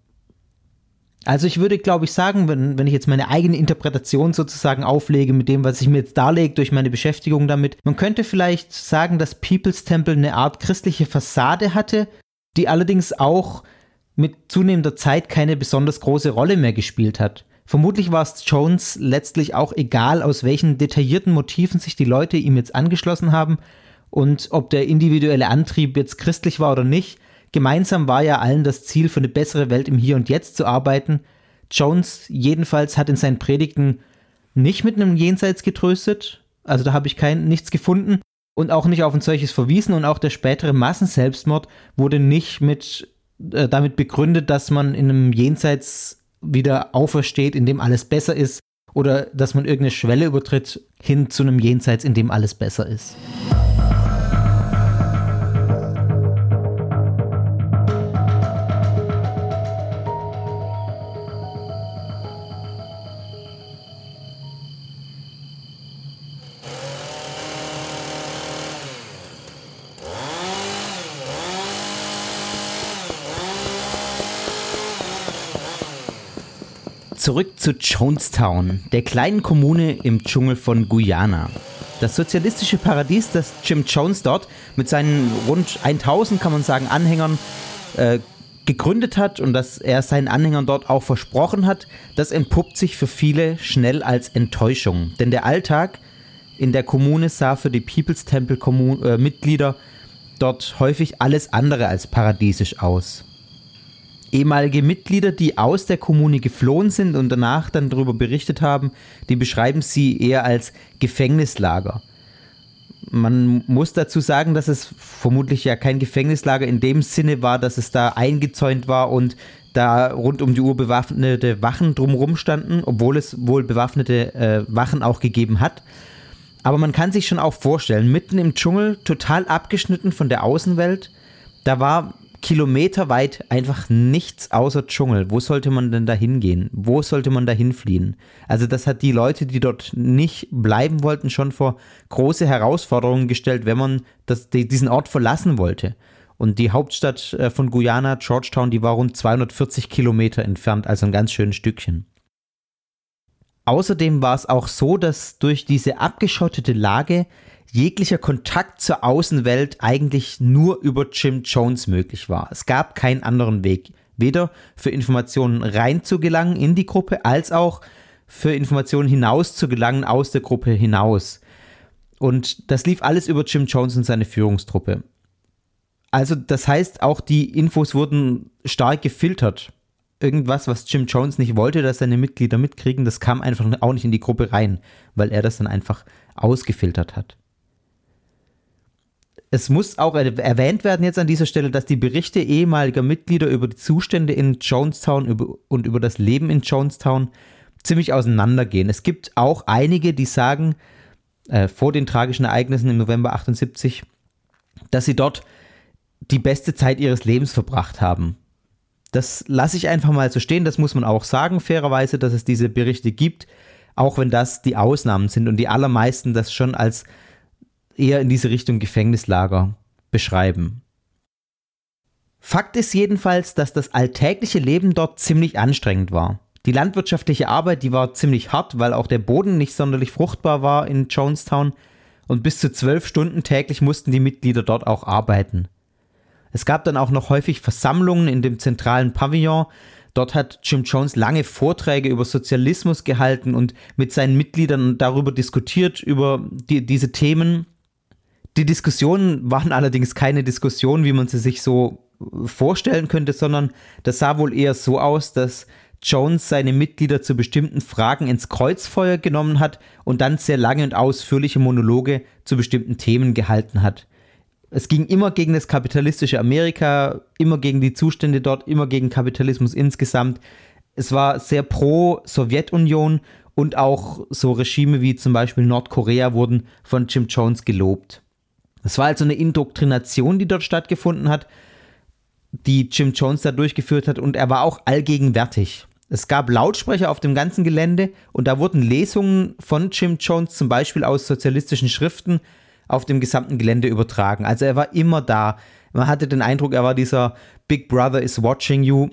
Also ich würde, glaube ich, sagen, wenn, wenn ich jetzt meine eigene Interpretation sozusagen auflege mit dem, was ich mir jetzt darlege durch meine Beschäftigung damit, man könnte vielleicht sagen, dass People's Temple eine Art christliche Fassade hatte, die allerdings auch mit zunehmender Zeit keine besonders große Rolle mehr gespielt hat. Vermutlich war es Jones letztlich auch egal, aus welchen detaillierten Motiven sich die Leute ihm jetzt angeschlossen haben und ob der individuelle Antrieb jetzt christlich war oder nicht. Gemeinsam war ja allen das Ziel, für eine bessere Welt im Hier und Jetzt zu arbeiten. Jones jedenfalls hat in seinen Predigten nicht mit einem Jenseits getröstet, also da habe ich kein nichts gefunden und auch nicht auf ein solches verwiesen und auch der spätere Massenselbstmord wurde nicht mit äh, damit begründet, dass man in einem Jenseits wieder aufersteht, in dem alles besser ist oder dass man irgendeine Schwelle übertritt hin zu einem Jenseits, in dem alles besser ist. Zurück zu Jonestown, der kleinen Kommune im Dschungel von Guyana. Das sozialistische Paradies, das Jim Jones dort mit seinen rund 1000, kann man sagen, Anhängern äh, gegründet hat und das er seinen Anhängern dort auch versprochen hat, das entpuppt sich für viele schnell als Enttäuschung. Denn der Alltag in der Kommune sah für die People's Temple äh, Mitglieder dort häufig alles andere als paradiesisch aus ehemalige Mitglieder, die aus der Kommune geflohen sind und danach dann darüber berichtet haben, die beschreiben sie eher als Gefängnislager. Man muss dazu sagen, dass es vermutlich ja kein Gefängnislager in dem Sinne war, dass es da eingezäunt war und da rund um die Uhr bewaffnete Wachen drumherum standen, obwohl es wohl bewaffnete äh, Wachen auch gegeben hat. Aber man kann sich schon auch vorstellen, mitten im Dschungel, total abgeschnitten von der Außenwelt, da war kilometerweit einfach nichts außer Dschungel. Wo sollte man denn da hingehen? Wo sollte man da hinfliehen? Also das hat die Leute, die dort nicht bleiben wollten, schon vor große Herausforderungen gestellt, wenn man das, diesen Ort verlassen wollte. Und die Hauptstadt äh, von Guyana, Georgetown, die war rund 240 Kilometer entfernt, also ein ganz schönes Stückchen. Außerdem war es auch so, dass durch diese abgeschottete Lage jeglicher Kontakt zur Außenwelt eigentlich nur über Jim Jones möglich war. Es gab keinen anderen Weg, weder für Informationen rein zu gelangen in die Gruppe, als auch für Informationen hinaus zu gelangen aus der Gruppe hinaus. Und das lief alles über Jim Jones und seine Führungstruppe. Also das heißt, auch die Infos wurden stark gefiltert. Irgendwas, was Jim Jones nicht wollte, dass seine Mitglieder mitkriegen, das kam einfach auch nicht in die Gruppe rein, weil er das dann einfach ausgefiltert hat es muss auch erwähnt werden jetzt an dieser Stelle, dass die Berichte ehemaliger Mitglieder über die Zustände in Jonestown und über das Leben in Jonestown ziemlich auseinandergehen. Es gibt auch einige, die sagen, äh, vor den tragischen Ereignissen im November 78, dass sie dort die beste Zeit ihres Lebens verbracht haben. Das lasse ich einfach mal so stehen, das muss man auch sagen, fairerweise, dass es diese Berichte gibt, auch wenn das die Ausnahmen sind und die allermeisten das schon als eher in diese Richtung Gefängnislager beschreiben. Fakt ist jedenfalls, dass das alltägliche Leben dort ziemlich anstrengend war. Die landwirtschaftliche Arbeit, die war ziemlich hart, weil auch der Boden nicht sonderlich fruchtbar war in Jonestown und bis zu zwölf Stunden täglich mussten die Mitglieder dort auch arbeiten. Es gab dann auch noch häufig Versammlungen in dem zentralen Pavillon. Dort hat Jim Jones lange Vorträge über Sozialismus gehalten und mit seinen Mitgliedern darüber diskutiert, über die, diese Themen. Die Diskussionen waren allerdings keine Diskussionen, wie man sie sich so vorstellen könnte, sondern das sah wohl eher so aus, dass Jones seine Mitglieder zu bestimmten Fragen ins Kreuzfeuer genommen hat und dann sehr lange und ausführliche Monologe zu bestimmten Themen gehalten hat. Es ging immer gegen das kapitalistische Amerika, immer gegen die Zustände dort, immer gegen Kapitalismus insgesamt. Es war sehr pro Sowjetunion und auch so Regime wie zum Beispiel Nordkorea wurden von Jim Jones gelobt. Es war also eine Indoktrination, die dort stattgefunden hat, die Jim Jones da durchgeführt hat und er war auch allgegenwärtig. Es gab Lautsprecher auf dem ganzen Gelände und da wurden Lesungen von Jim Jones zum Beispiel aus sozialistischen Schriften auf dem gesamten Gelände übertragen. Also er war immer da. Man hatte den Eindruck, er war dieser Big Brother is watching you.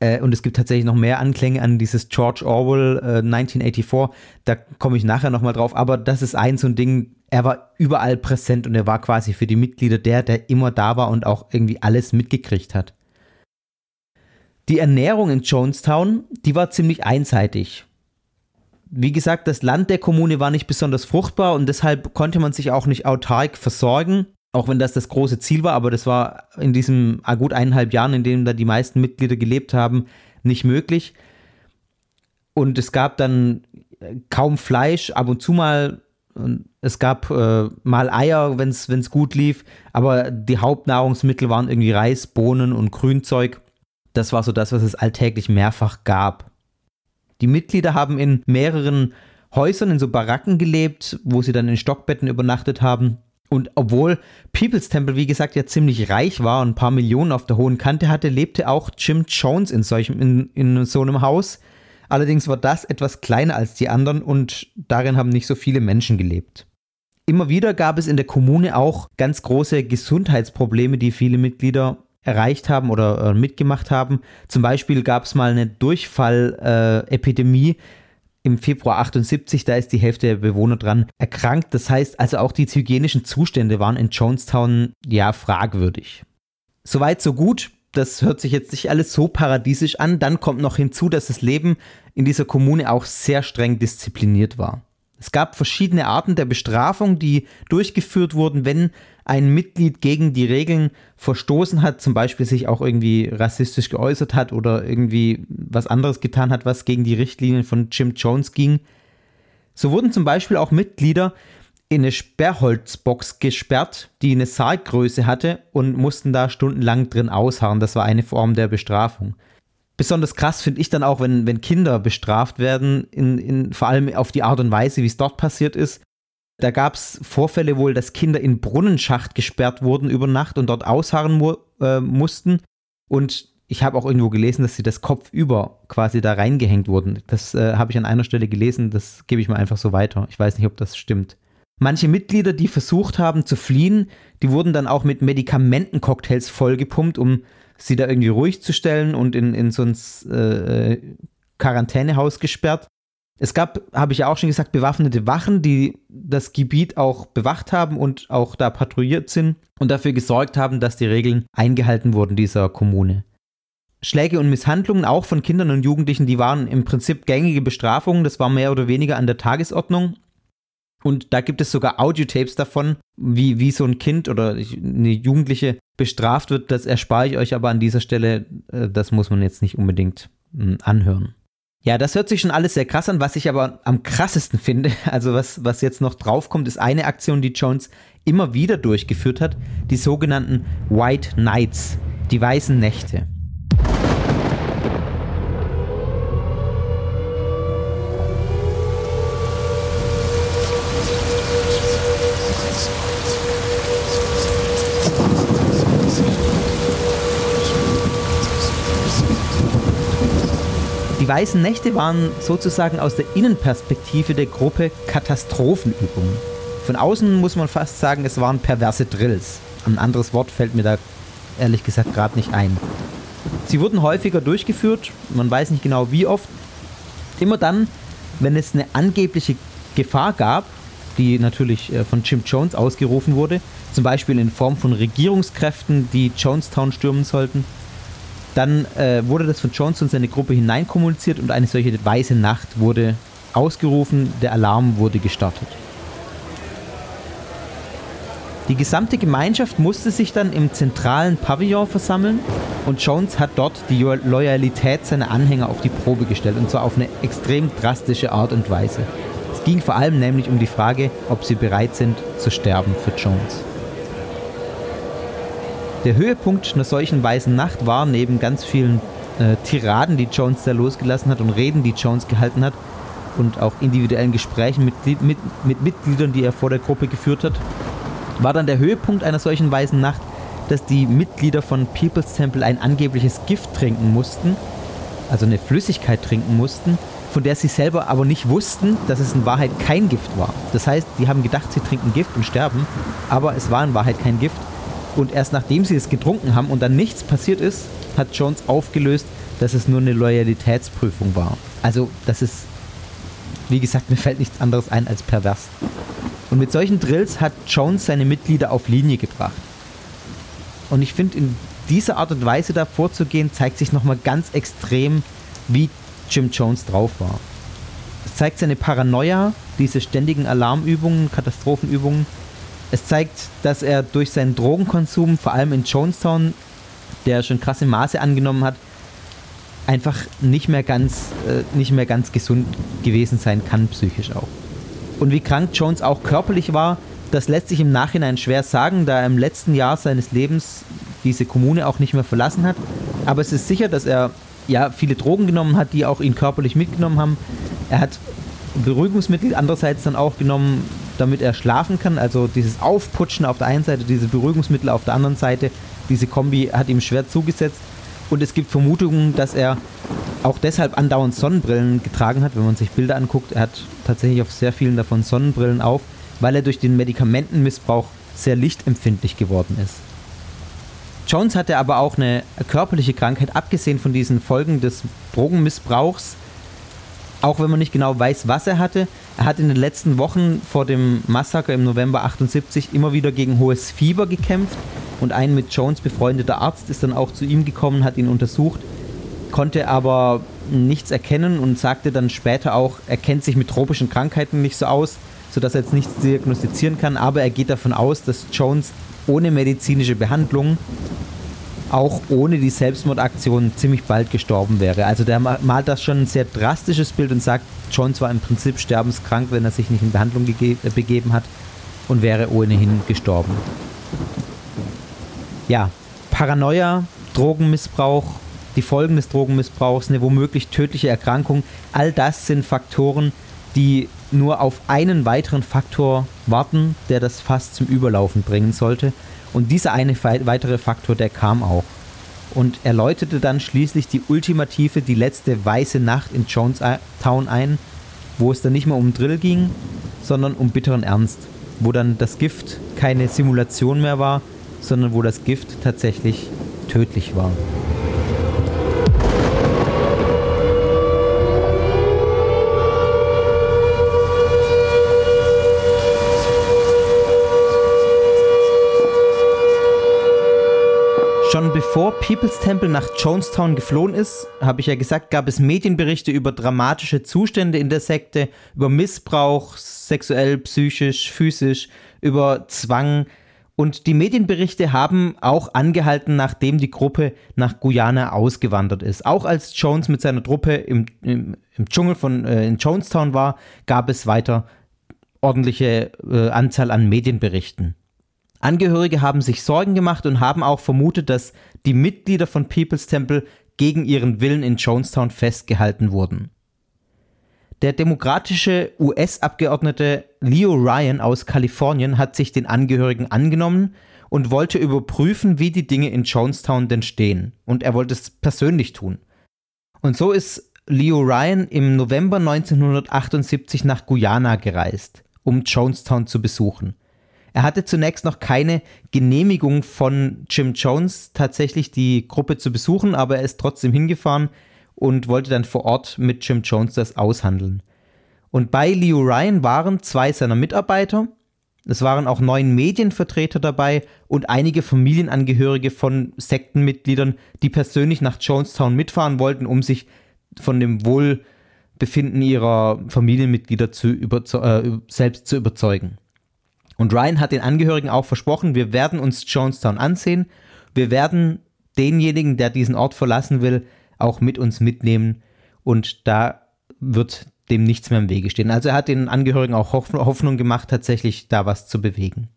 Äh, und es gibt tatsächlich noch mehr Anklänge an dieses George Orwell äh, 1984. Da komme ich nachher nochmal drauf. Aber das ist ein so ein Ding, er war überall präsent und er war quasi für die Mitglieder der, der immer da war und auch irgendwie alles mitgekriegt hat. Die Ernährung in Jonestown, die war ziemlich einseitig. Wie gesagt, das Land der Kommune war nicht besonders fruchtbar und deshalb konnte man sich auch nicht autark versorgen. Auch wenn das das große Ziel war, aber das war in diesen ah, gut eineinhalb Jahren, in denen da die meisten Mitglieder gelebt haben, nicht möglich. Und es gab dann kaum Fleisch, ab und zu mal. Es gab äh, mal Eier, wenn es gut lief, aber die Hauptnahrungsmittel waren irgendwie Reis, Bohnen und Grünzeug. Das war so das, was es alltäglich mehrfach gab. Die Mitglieder haben in mehreren Häusern, in so Baracken gelebt, wo sie dann in Stockbetten übernachtet haben. Und obwohl People's Temple, wie gesagt, ja ziemlich reich war und ein paar Millionen auf der hohen Kante hatte, lebte auch Jim Jones in, solchem, in, in so einem Haus. Allerdings war das etwas kleiner als die anderen und darin haben nicht so viele Menschen gelebt. Immer wieder gab es in der Kommune auch ganz große Gesundheitsprobleme, die viele Mitglieder erreicht haben oder äh, mitgemacht haben. Zum Beispiel gab es mal eine Durchfallepidemie, äh, im Februar 78, da ist die Hälfte der Bewohner dran erkrankt. Das heißt also auch die hygienischen Zustände waren in Jonestown ja fragwürdig. Soweit, so gut. Das hört sich jetzt nicht alles so paradiesisch an. Dann kommt noch hinzu, dass das Leben in dieser Kommune auch sehr streng diszipliniert war. Es gab verschiedene Arten der Bestrafung, die durchgeführt wurden, wenn ein Mitglied gegen die Regeln verstoßen hat, zum Beispiel sich auch irgendwie rassistisch geäußert hat oder irgendwie was anderes getan hat, was gegen die Richtlinien von Jim Jones ging. So wurden zum Beispiel auch Mitglieder in eine Sperrholzbox gesperrt, die eine Sarggröße hatte und mussten da stundenlang drin ausharren. Das war eine Form der Bestrafung. Besonders krass finde ich dann auch, wenn, wenn Kinder bestraft werden, in, in, vor allem auf die Art und Weise, wie es dort passiert ist. Da gab es Vorfälle wohl, dass Kinder in Brunnenschacht gesperrt wurden über Nacht und dort ausharren mu äh, mussten. Und ich habe auch irgendwo gelesen, dass sie das Kopf über quasi da reingehängt wurden. Das äh, habe ich an einer Stelle gelesen, das gebe ich mal einfach so weiter. Ich weiß nicht, ob das stimmt. Manche Mitglieder, die versucht haben zu fliehen, die wurden dann auch mit Medikamentencocktails vollgepumpt, um sie da irgendwie ruhig zu stellen und in, in so ein äh, Quarantänehaus gesperrt. Es gab, habe ich ja auch schon gesagt, bewaffnete Wachen, die das Gebiet auch bewacht haben und auch da patrouilliert sind und dafür gesorgt haben, dass die Regeln eingehalten wurden dieser Kommune. Schläge und Misshandlungen auch von Kindern und Jugendlichen, die waren im Prinzip gängige Bestrafungen, das war mehr oder weniger an der Tagesordnung. Und da gibt es sogar Audiotapes davon, wie, wie so ein Kind oder eine Jugendliche bestraft wird. Das erspare ich euch aber an dieser Stelle. Äh, das muss man jetzt nicht unbedingt hm, anhören. Ja, das hört sich schon alles sehr krass an. Was ich aber am krassesten finde, also was, was jetzt noch draufkommt, ist eine Aktion, die Jones immer wieder durchgeführt hat, die sogenannten White Nights, die weißen Nächte. Weißen Nächte waren sozusagen aus der Innenperspektive der Gruppe Katastrophenübungen. Von außen muss man fast sagen, es waren perverse Drills. Ein anderes Wort fällt mir da ehrlich gesagt gerade nicht ein. Sie wurden häufiger durchgeführt, man weiß nicht genau wie oft. Immer dann, wenn es eine angebliche Gefahr gab, die natürlich äh, von Jim Jones ausgerufen wurde, zum Beispiel in Form von Regierungskräften, die Jonestown stürmen sollten, dann äh, wurde das von Jones und seine Gruppe hineinkommuniziert und eine solche weiße Nacht wurde ausgerufen, der Alarm wurde gestartet. Die gesamte Gemeinschaft musste sich dann im zentralen Pavillon versammeln und Jones hat dort die Loyalität seiner Anhänger auf die Probe gestellt und zwar auf eine extrem drastische Art und Weise. Es ging vor allem nämlich um die Frage, ob sie bereit sind zu sterben für Jones. Der Höhepunkt einer solchen weißen Nacht war neben ganz vielen äh, Tiraden, die Jones da losgelassen hat und Reden, die Jones gehalten hat und auch individuellen Gesprächen mit, mit, mit Mitgliedern, die er vor der Gruppe geführt hat, war dann der Höhepunkt einer solchen weißen Nacht, dass die Mitglieder von People's Temple ein angebliches Gift trinken mussten, also eine Flüssigkeit trinken mussten, von der sie selber aber nicht wussten, dass es in Wahrheit kein Gift war. Das heißt, die haben gedacht, sie trinken Gift und sterben, aber es war in Wahrheit kein Gift und erst nachdem sie es getrunken haben und dann nichts passiert ist, hat Jones aufgelöst, dass es nur eine Loyalitätsprüfung war. Also, das ist, wie gesagt, mir fällt nichts anderes ein als pervers. Und mit solchen Drills hat Jones seine Mitglieder auf Linie gebracht. Und ich finde, in dieser Art und Weise da vorzugehen, zeigt sich nochmal ganz extrem, wie Jim Jones drauf war. Es zeigt seine Paranoia, diese ständigen Alarmübungen, Katastrophenübungen, Es zeigt, dass er durch seinen Drogenkonsum, vor allem in Jonestown, der schon krasse Maße angenommen hat, einfach nicht mehr ganz, äh, nicht mehr ganz gesund gewesen sein kann, psychisch auch. Und wie krank Jones auch körperlich war, das lässt sich im Nachhinein schwer sagen, da er im letzten Jahr seines Lebens diese Kommune auch nicht mehr verlassen hat. Aber es ist sicher, dass er ja viele Drogen genommen hat, die auch ihn körperlich mitgenommen haben. Er hat Beruhigungsmittel andererseits dann auch genommen, damit er schlafen kann. Also dieses Aufputschen auf der einen Seite, diese Beruhigungsmittel auf der anderen Seite. Diese Kombi hat ihm schwer zugesetzt. Und es gibt Vermutungen, dass er auch deshalb andauernd Sonnenbrillen getragen hat. Wenn man sich Bilder anguckt, er hat tatsächlich auf sehr vielen davon Sonnenbrillen auf, weil er durch den Medikamentenmissbrauch sehr lichtempfindlich geworden ist. Jones hatte aber auch eine körperliche Krankheit, abgesehen von diesen Folgen des Drogenmissbrauchs. Auch wenn man nicht genau weiß, was er hatte. Er hat in den letzten Wochen vor dem Massaker im November 78 immer wieder gegen hohes Fieber gekämpft und ein mit Jones befreundeter Arzt ist dann auch zu ihm gekommen, hat ihn untersucht, konnte aber nichts erkennen und sagte dann später auch, er kennt sich mit tropischen Krankheiten nicht so aus, sodass er jetzt nichts diagnostizieren kann, aber er geht davon aus, dass Jones ohne medizinische Behandlung auch ohne die Selbstmordaktion ziemlich bald gestorben wäre. Also der malt das schon ein sehr drastisches Bild und sagt, Jones war im Prinzip sterbenskrank, wenn er sich nicht in Behandlung äh, begeben hat und wäre ohnehin gestorben. Ja, Paranoia, Drogenmissbrauch, die Folgen des Drogenmissbrauchs, eine womöglich tödliche Erkrankung, all das sind Faktoren, die nur auf einen weiteren Faktor warten, der das Fass zum Überlaufen bringen sollte. Und dieser eine weitere Faktor, der kam auch. Und er läutete dann schließlich die ultimative, die letzte weiße Nacht in Jonestown ein, wo es dann nicht mehr um Drill ging, sondern um bitteren Ernst. Wo dann das Gift keine Simulation mehr war, sondern wo das Gift tatsächlich tödlich war. Schon bevor People's Temple nach Jonestown geflohen ist, habe ich ja gesagt, gab es Medienberichte über dramatische Zustände in der Sekte, über Missbrauch, sexuell, psychisch, physisch, über Zwang. Und die Medienberichte haben auch angehalten, nachdem die Gruppe nach Guyana ausgewandert ist. Auch als Jones mit seiner Truppe im, im, im Dschungel von äh, in Jonestown war, gab es weiter ordentliche äh, Anzahl an Medienberichten. Angehörige haben sich Sorgen gemacht und haben auch vermutet, dass die Mitglieder von People's Temple gegen ihren Willen in Jonestown festgehalten wurden. Der demokratische US-Abgeordnete Leo Ryan aus Kalifornien hat sich den Angehörigen angenommen und wollte überprüfen, wie die Dinge in Jonestown denn stehen. Und er wollte es persönlich tun. Und so ist Leo Ryan im November 1978 nach Guyana gereist, um Jonestown zu besuchen. Er hatte zunächst noch keine Genehmigung von Jim Jones, tatsächlich die Gruppe zu besuchen, aber er ist trotzdem hingefahren und wollte dann vor Ort mit Jim Jones das aushandeln. Und bei Leo Ryan waren zwei seiner Mitarbeiter, es waren auch neun Medienvertreter dabei und einige Familienangehörige von Sektenmitgliedern, die persönlich nach Jonestown mitfahren wollten, um sich von dem Wohlbefinden ihrer Familienmitglieder zu äh, selbst zu überzeugen. Und Ryan hat den Angehörigen auch versprochen, wir werden uns Jonestown ansehen. Wir werden denjenigen, der diesen Ort verlassen will, auch mit uns mitnehmen. Und da wird dem nichts mehr im Wege stehen. Also er hat den Angehörigen auch Hoffnung gemacht, tatsächlich da was zu bewegen.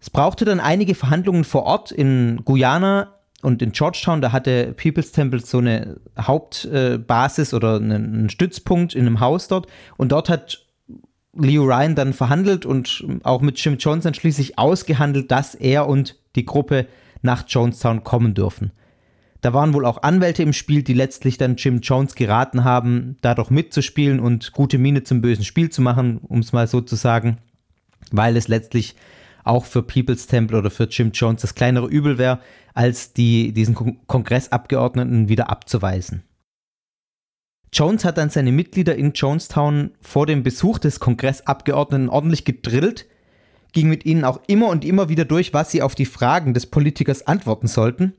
Es brauchte dann einige Verhandlungen vor Ort in Guyana und in Georgetown. Da hatte People's Temple so eine Hauptbasis oder einen Stützpunkt in einem Haus dort. Und dort hat Leo Ryan dann verhandelt und auch mit Jim Johnson schließlich ausgehandelt, dass er und die Gruppe nach Jonestown kommen dürfen. Da waren wohl auch Anwälte im Spiel, die letztlich dann Jim Jones geraten haben, da doch mitzuspielen und gute Miene zum bösen Spiel zu machen, um es mal so zu sagen, weil es letztlich auch für People's Temple oder für Jim Jones das kleinere Übel wäre, als die, diesen Kongressabgeordneten wieder abzuweisen. Jones hat dann seine Mitglieder in Jonestown vor dem Besuch des Kongressabgeordneten ordentlich gedrillt, ging mit ihnen auch immer und immer wieder durch, was sie auf die Fragen des Politikers antworten sollten.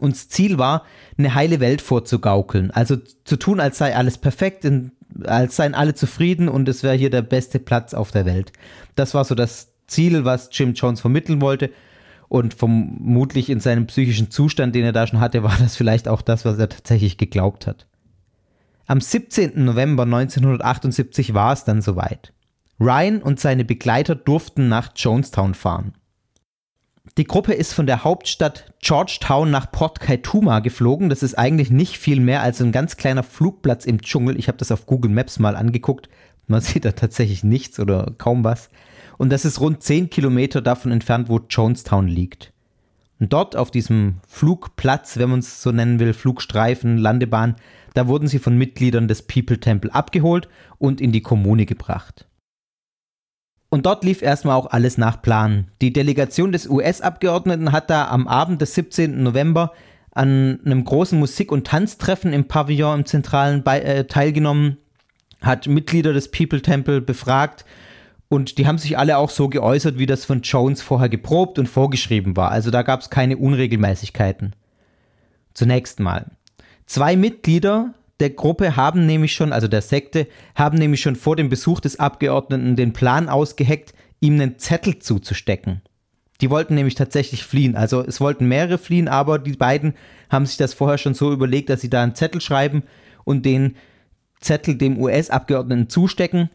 Und das Ziel war, eine heile Welt vorzugaukeln, also zu tun, als sei alles perfekt, als seien alle zufrieden und es wäre hier der beste Platz auf der Welt. Das war so das Ziel, was Jim Jones vermitteln wollte. Und vermutlich in seinem psychischen Zustand, den er da schon hatte, war das vielleicht auch das, was er tatsächlich geglaubt hat. Am 17. November 1978 war es dann soweit. Ryan und seine Begleiter durften nach Jonestown fahren. Die Gruppe ist von der Hauptstadt Georgetown nach Port Kaituma geflogen. Das ist eigentlich nicht viel mehr als ein ganz kleiner Flugplatz im Dschungel. Ich habe das auf Google Maps mal angeguckt. Man sieht da tatsächlich nichts oder kaum was. Und das ist rund 10 Kilometer davon entfernt, wo Jonestown liegt. Und dort auf diesem Flugplatz, wenn man es so nennen will, Flugstreifen, Landebahn, da wurden sie von Mitgliedern des People Temple abgeholt und in die Kommune gebracht. Und dort lief erstmal auch alles nach Plan. Die Delegation des US-Abgeordneten hat da am Abend des 17. November an einem großen Musik- und Tanztreffen im Pavillon im Zentralen bei, äh, teilgenommen, hat Mitglieder des People Temple befragt und die haben sich alle auch so geäußert, wie das von Jones vorher geprobt und vorgeschrieben war. Also da gab es keine Unregelmäßigkeiten. Zunächst mal. Zwei Mitglieder der Gruppe haben nämlich schon, also der Sekte, haben nämlich schon vor dem Besuch des Abgeordneten den Plan ausgeheckt, ihm einen Zettel zuzustecken. Die wollten nämlich tatsächlich fliehen. Also es wollten mehrere fliehen, aber die beiden haben sich das vorher schon so überlegt, dass sie da einen Zettel schreiben und den Zettel dem US-Abgeordneten zustecken,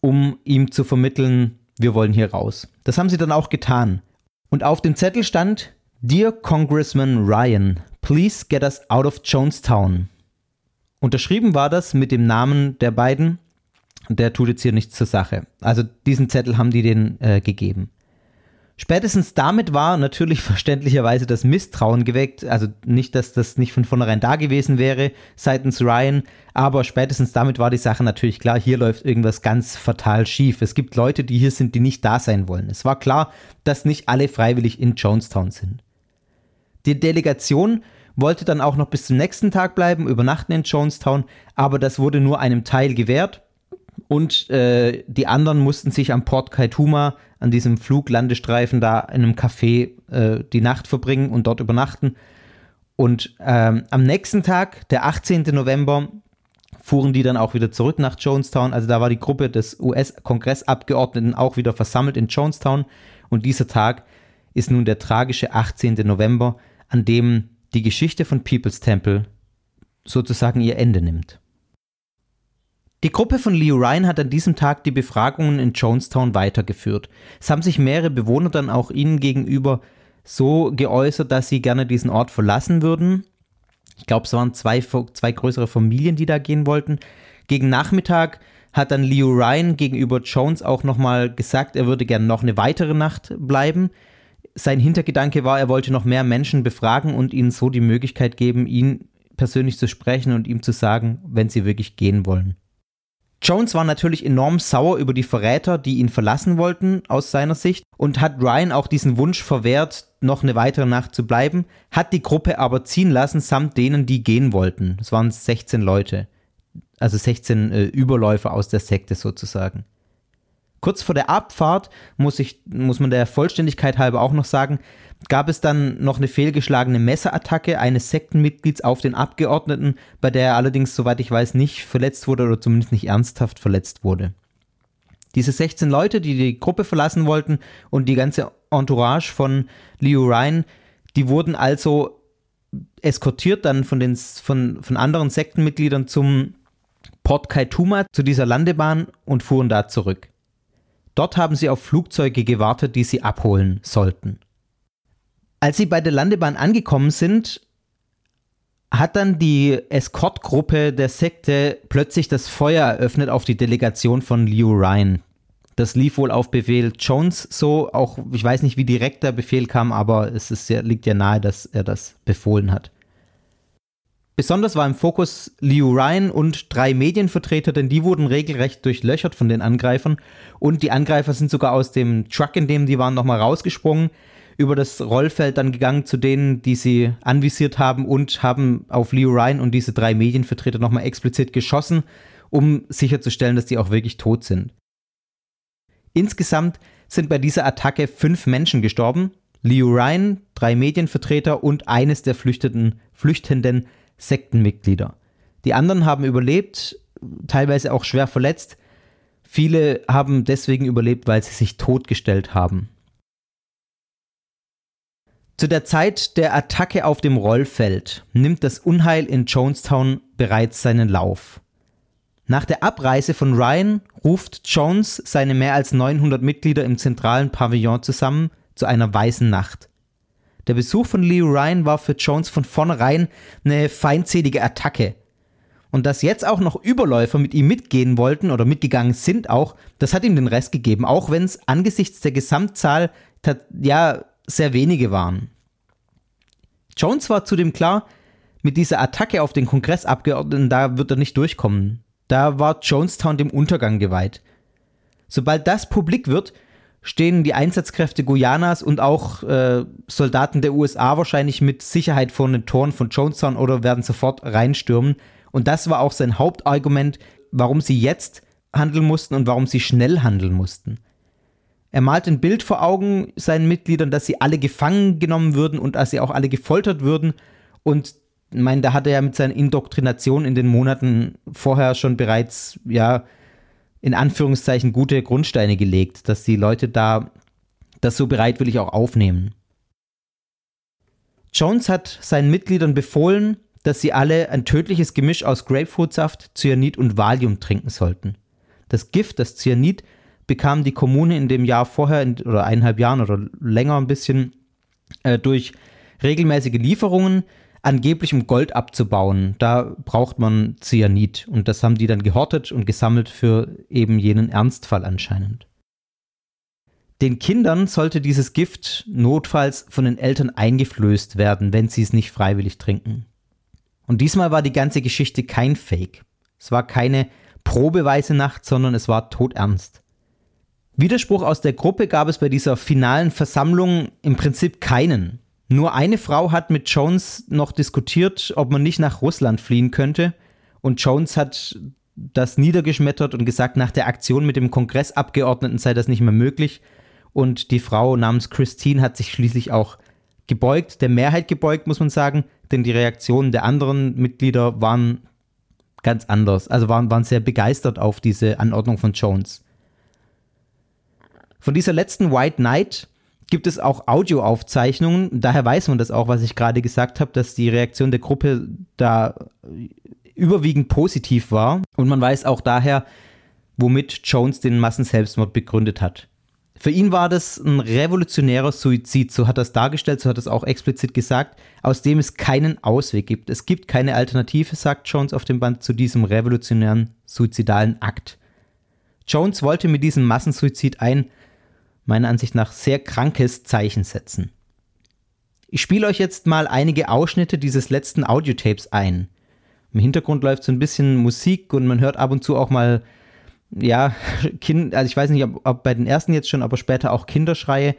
um ihm zu vermitteln, wir wollen hier raus. Das haben sie dann auch getan. Und auf dem Zettel stand, Dear Congressman Ryan, please get us out of Jonestown. Unterschrieben war das mit dem Namen der beiden. Der tut jetzt hier nichts zur Sache. Also diesen Zettel haben die denen äh, gegeben. Spätestens damit war natürlich verständlicherweise das Misstrauen geweckt. Also nicht, dass das nicht von vornherein da gewesen wäre seitens Ryan, aber spätestens damit war die Sache natürlich klar, hier läuft irgendwas ganz fatal schief. Es gibt Leute, die hier sind, die nicht da sein wollen. Es war klar, dass nicht alle freiwillig in Jonestown sind. Die Delegation wollte dann auch noch bis zum nächsten Tag bleiben, übernachten in Jonestown, aber das wurde nur einem Teil gewährt und äh, die anderen mussten sich am Port Kaituma, an diesem Fluglandestreifen da in einem Café äh, die Nacht verbringen und dort übernachten. Und ähm, am nächsten Tag, der 18. November, fuhren die dann auch wieder zurück nach Jonestown. Also da war die Gruppe des US-Kongressabgeordneten auch wieder versammelt in Jonestown. Und dieser Tag ist nun der tragische 18. November, an dem die Geschichte von People's Temple sozusagen ihr Ende nimmt. Die Gruppe von Leo Ryan hat an diesem Tag die Befragungen in Jonestown weitergeführt. Es haben sich mehrere Bewohner dann auch ihnen gegenüber so geäußert, dass sie gerne diesen Ort verlassen würden. Ich glaube, es waren zwei, zwei größere Familien, die da gehen wollten. Gegen Nachmittag hat dann Leo Ryan gegenüber Jones auch nochmal gesagt, er würde gerne noch eine weitere Nacht bleiben sein Hintergedanke war, er wollte noch mehr Menschen befragen und ihnen so die Möglichkeit geben, ihn persönlich zu sprechen und ihm zu sagen, wenn sie wirklich gehen wollen. Jones war natürlich enorm sauer über die Verräter, die ihn verlassen wollten, aus seiner Sicht, und hat Ryan auch diesen Wunsch verwehrt, noch eine weitere Nacht zu bleiben, hat die Gruppe aber ziehen lassen, samt denen, die gehen wollten. Das waren 16 Leute. Also 16 äh, Überläufer aus der Sekte sozusagen. Kurz vor der Abfahrt, muss, ich, muss man der Vollständigkeit halber auch noch sagen, gab es dann noch eine fehlgeschlagene Messerattacke eines Sektenmitglieds auf den Abgeordneten, bei der er allerdings, soweit ich weiß, nicht verletzt wurde oder zumindest nicht ernsthaft verletzt wurde. Diese 16 Leute, die die Gruppe verlassen wollten und die ganze Entourage von Leo Ryan, die wurden also eskortiert dann von, den, von, von anderen Sektenmitgliedern zum Port Kaituma, zu dieser Landebahn und fuhren da zurück. Dort haben sie auf Flugzeuge gewartet, die sie abholen sollten. Als sie bei der Landebahn angekommen sind, hat dann die Eskortgruppe der Sekte plötzlich das Feuer eröffnet auf die Delegation von Liu Ryan. Das lief wohl auf Befehl Jones so, auch ich weiß nicht, wie direkt der Befehl kam, aber es ist liegt ja nahe, dass er das befohlen hat. Besonders war im Fokus Liu Ryan und drei Medienvertreter, denn die wurden regelrecht durchlöchert von den Angreifern. Und die Angreifer sind sogar aus dem Truck, in dem die waren, nochmal rausgesprungen, über das Rollfeld dann gegangen zu denen, die sie anvisiert haben und haben auf Liu Ryan und diese drei Medienvertreter nochmal explizit geschossen, um sicherzustellen, dass die auch wirklich tot sind. Insgesamt sind bei dieser Attacke fünf Menschen gestorben. Liu Ryan, drei Medienvertreter und eines der Flüchtenden, Flüchtenden Sektenmitglieder. Die anderen haben überlebt, teilweise auch schwer verletzt. Viele haben deswegen überlebt, weil sie sich totgestellt haben. Zu der Zeit der Attacke auf dem Rollfeld nimmt das Unheil in Jonestown bereits seinen Lauf. Nach der Abreise von Ryan ruft Jones seine mehr als 900 Mitglieder im zentralen Pavillon zusammen zu einer weißen Nacht. Der Besuch von Leo Ryan war für Jones von vornherein eine feindselige Attacke. Und dass jetzt auch noch Überläufer mit ihm mitgehen wollten oder mitgegangen sind auch, das hat ihm den Rest gegeben, auch wenn es angesichts der Gesamtzahl ja sehr wenige waren. Jones war zudem klar, mit dieser Attacke auf den Kongressabgeordneten, da wird er nicht durchkommen. Da war Jonestown dem Untergang geweiht. Sobald das publik wird, stehen die Einsatzkräfte Guyanas und auch äh, Soldaten der USA wahrscheinlich mit Sicherheit vor den Toren von Jonestown oder werden sofort reinstürmen. Und das war auch sein Hauptargument, warum sie jetzt handeln mussten und warum sie schnell handeln mussten. Er malt ein Bild vor Augen seinen Mitgliedern, dass sie alle gefangen genommen würden und dass sie auch alle gefoltert würden. Und ich meine, da hat er ja mit seiner Indoktrination in den Monaten vorher schon bereits, ja, in Anführungszeichen gute Grundsteine gelegt, dass die Leute da das so bereitwillig auch aufnehmen. Jones hat seinen Mitgliedern befohlen, dass sie alle ein tödliches Gemisch aus Grapefruitsaft, Cyanid und Valium trinken sollten. Das Gift, das Cyanid, bekam die Kommune in dem Jahr vorher oder eineinhalb Jahren oder länger ein bisschen äh, durch regelmäßige Lieferungen angeblich um Gold abzubauen, da braucht man Cyanid. Und das haben die dann gehortet und gesammelt für eben jenen Ernstfall anscheinend. Den Kindern sollte dieses Gift notfalls von den Eltern eingeflößt werden, wenn sie es nicht freiwillig trinken. Und diesmal war die ganze Geschichte kein Fake. Es war keine probeweise Nacht, sondern es war todernst. Widerspruch aus der Gruppe gab es bei dieser finalen Versammlung im Prinzip keinen. Nur eine Frau hat mit Jones noch diskutiert, ob man nicht nach Russland fliehen könnte. Und Jones hat das niedergeschmettert und gesagt, nach der Aktion mit dem Kongressabgeordneten sei das nicht mehr möglich. Und die Frau namens Christine hat sich schließlich auch gebeugt, der Mehrheit gebeugt, muss man sagen, denn die Reaktionen der anderen Mitglieder waren ganz anders. Also waren, waren sehr begeistert auf diese Anordnung von Jones. Von dieser letzten White Night gibt es auch Audioaufzeichnungen. Daher weiß man das auch, was ich gerade gesagt habe, dass die Reaktion der Gruppe da überwiegend positiv war. Und man weiß auch daher, womit Jones den Massenselbstmord begründet hat. Für ihn war das ein revolutionärer Suizid, so hat er es dargestellt, so hat er es auch explizit gesagt, aus dem es keinen Ausweg gibt. Es gibt keine Alternative, sagt Jones auf dem Band, zu diesem revolutionären suizidalen Akt. Jones wollte mit diesem Massensuizid ein meiner Ansicht nach sehr krankes Zeichen setzen. Ich spiele euch jetzt mal einige Ausschnitte dieses letzten Audiotapes ein. Im Hintergrund läuft so ein bisschen Musik und man hört ab und zu auch mal, ja, kind, also ich weiß nicht, ob, ob bei den ersten jetzt schon, aber später auch Kinderschreie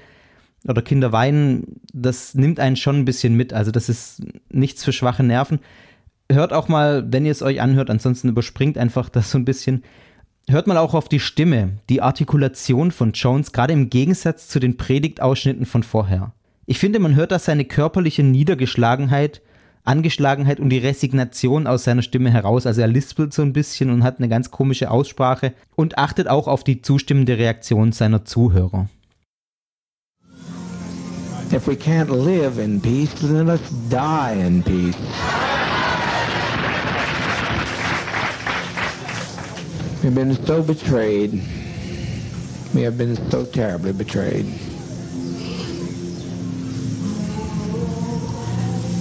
oder Kinderweinen. Das nimmt einen schon ein bisschen mit. Also das ist nichts für schwache Nerven. Hört auch mal, wenn ihr es euch anhört, ansonsten überspringt einfach das so ein bisschen hört man auch auf die Stimme, die Artikulation von Jones, gerade im Gegensatz zu den Predigtausschnitten von vorher. Ich finde, man hört da seine körperliche Niedergeschlagenheit, Angeschlagenheit und die Resignation aus seiner Stimme heraus. Also er lispelt so ein bisschen und hat eine ganz komische Aussprache und achtet auch auf die zustimmende Reaktion seiner Zuhörer. If we can't live in peace, then let's die in peace. We've been so betrayed. We have been so terribly betrayed.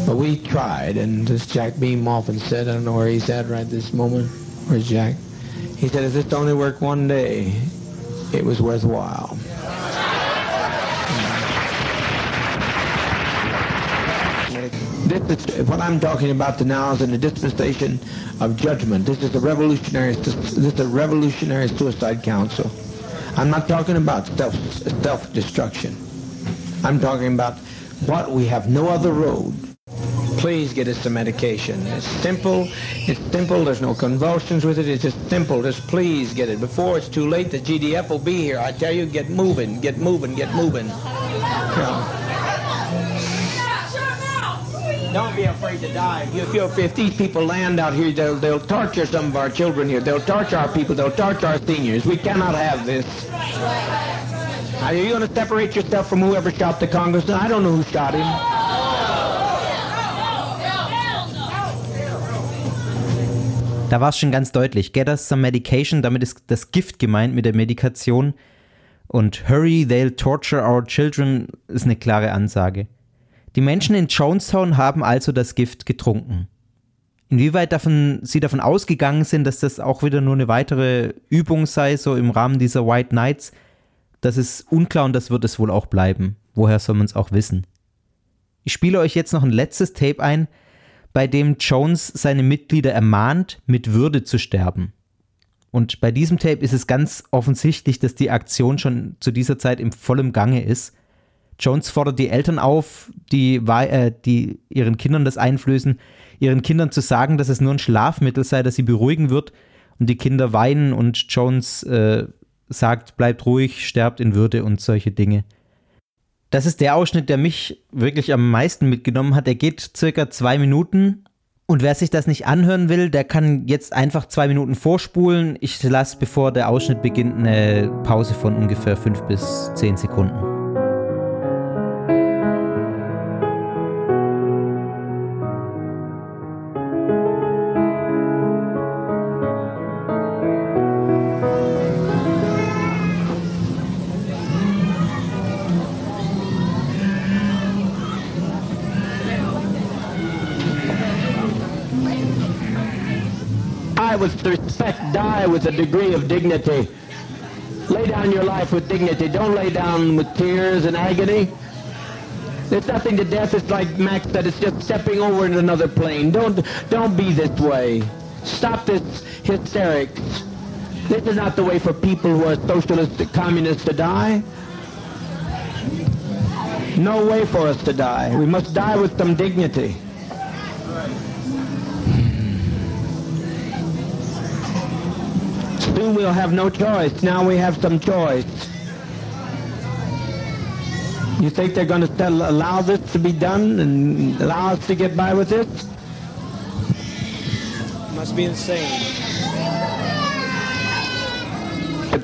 But we tried, and as Jack Beam often said, I don't know where he's at right this moment. Where's Jack? He said, if this only worked one day, it was worthwhile. This is what I'm talking about now is in the dispensation of judgment. This is a revolutionary. This is a revolutionary suicide council. I'm not talking about self self destruction. I'm talking about what we have no other road. Please get us some medication. It's simple. It's simple. There's no convulsions with it. It's just simple. Just please get it before it's too late. The GDF will be here. I tell you, get moving, get moving, get moving. Yeah. Don't be afraid to die. If, you, if these people land out here, they'll, they'll torture some of our children here. They'll torture our people. They'll torture our seniors. We cannot have this. Are you going to separate yourself from whoever shot the congressman? I don't know who shot him. Da war es schon ganz deutlich. Get us some medication, damit ist das Gift gemeint mit der Medikation. Und Hurry, they'll torture our children ist eine klare Ansage. Die Menschen in Jonestown haben also das Gift getrunken. Inwieweit davon, sie davon ausgegangen sind, dass das auch wieder nur eine weitere Übung sei, so im Rahmen dieser White Nights, das ist unklar und das wird es wohl auch bleiben. Woher soll man es auch wissen? Ich spiele euch jetzt noch ein letztes Tape ein, bei dem Jones seine Mitglieder ermahnt, mit Würde zu sterben. Und bei diesem Tape ist es ganz offensichtlich, dass die Aktion schon zu dieser Zeit im vollen Gange ist. Jones fordert die Eltern auf, die, äh, die ihren Kindern das einflößen, ihren Kindern zu sagen, dass es nur ein Schlafmittel sei, das sie beruhigen wird. Und die Kinder weinen und Jones äh, sagt, bleibt ruhig, sterbt in Würde und solche Dinge. Das ist der Ausschnitt, der mich wirklich am meisten mitgenommen hat. Er geht circa zwei Minuten und wer sich das nicht anhören will, der kann jetzt einfach zwei Minuten vorspulen. Ich lasse, bevor der Ausschnitt beginnt, eine Pause von ungefähr fünf bis zehn Sekunden. Die with a degree of dignity. Lay down your life with dignity. Don't lay down with tears and agony. There's nothing to death. It's like Max said. It's just stepping over into another plane. Don't don't be this way. Stop this hysterics. This is not the way for people who are socialist, communists to die. No way for us to die. We must die with some dignity. Soon we'll have no choice. Now we have some choice. You think they're going to allow this to be done and allow us to get by with this? Must be insane.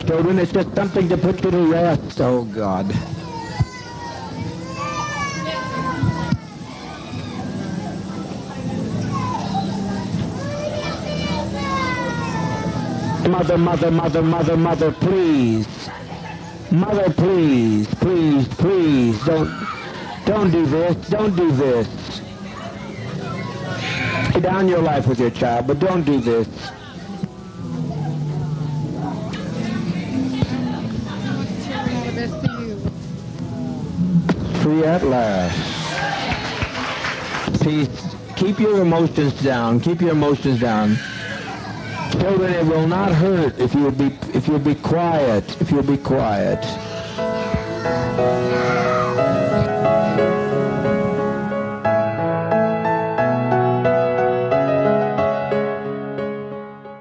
Children, it's just something to put you to rest. Oh, God. Mother, mother, mother, mother, mother, please. Mother, please, please, please, don't, don't do this, don't do this. Lay down your life with your child, but don't do this. Free at last. Please, keep your emotions down, keep your emotions down. Children, it will not hurt if you'll be if you'll be quiet. If you'll be quiet.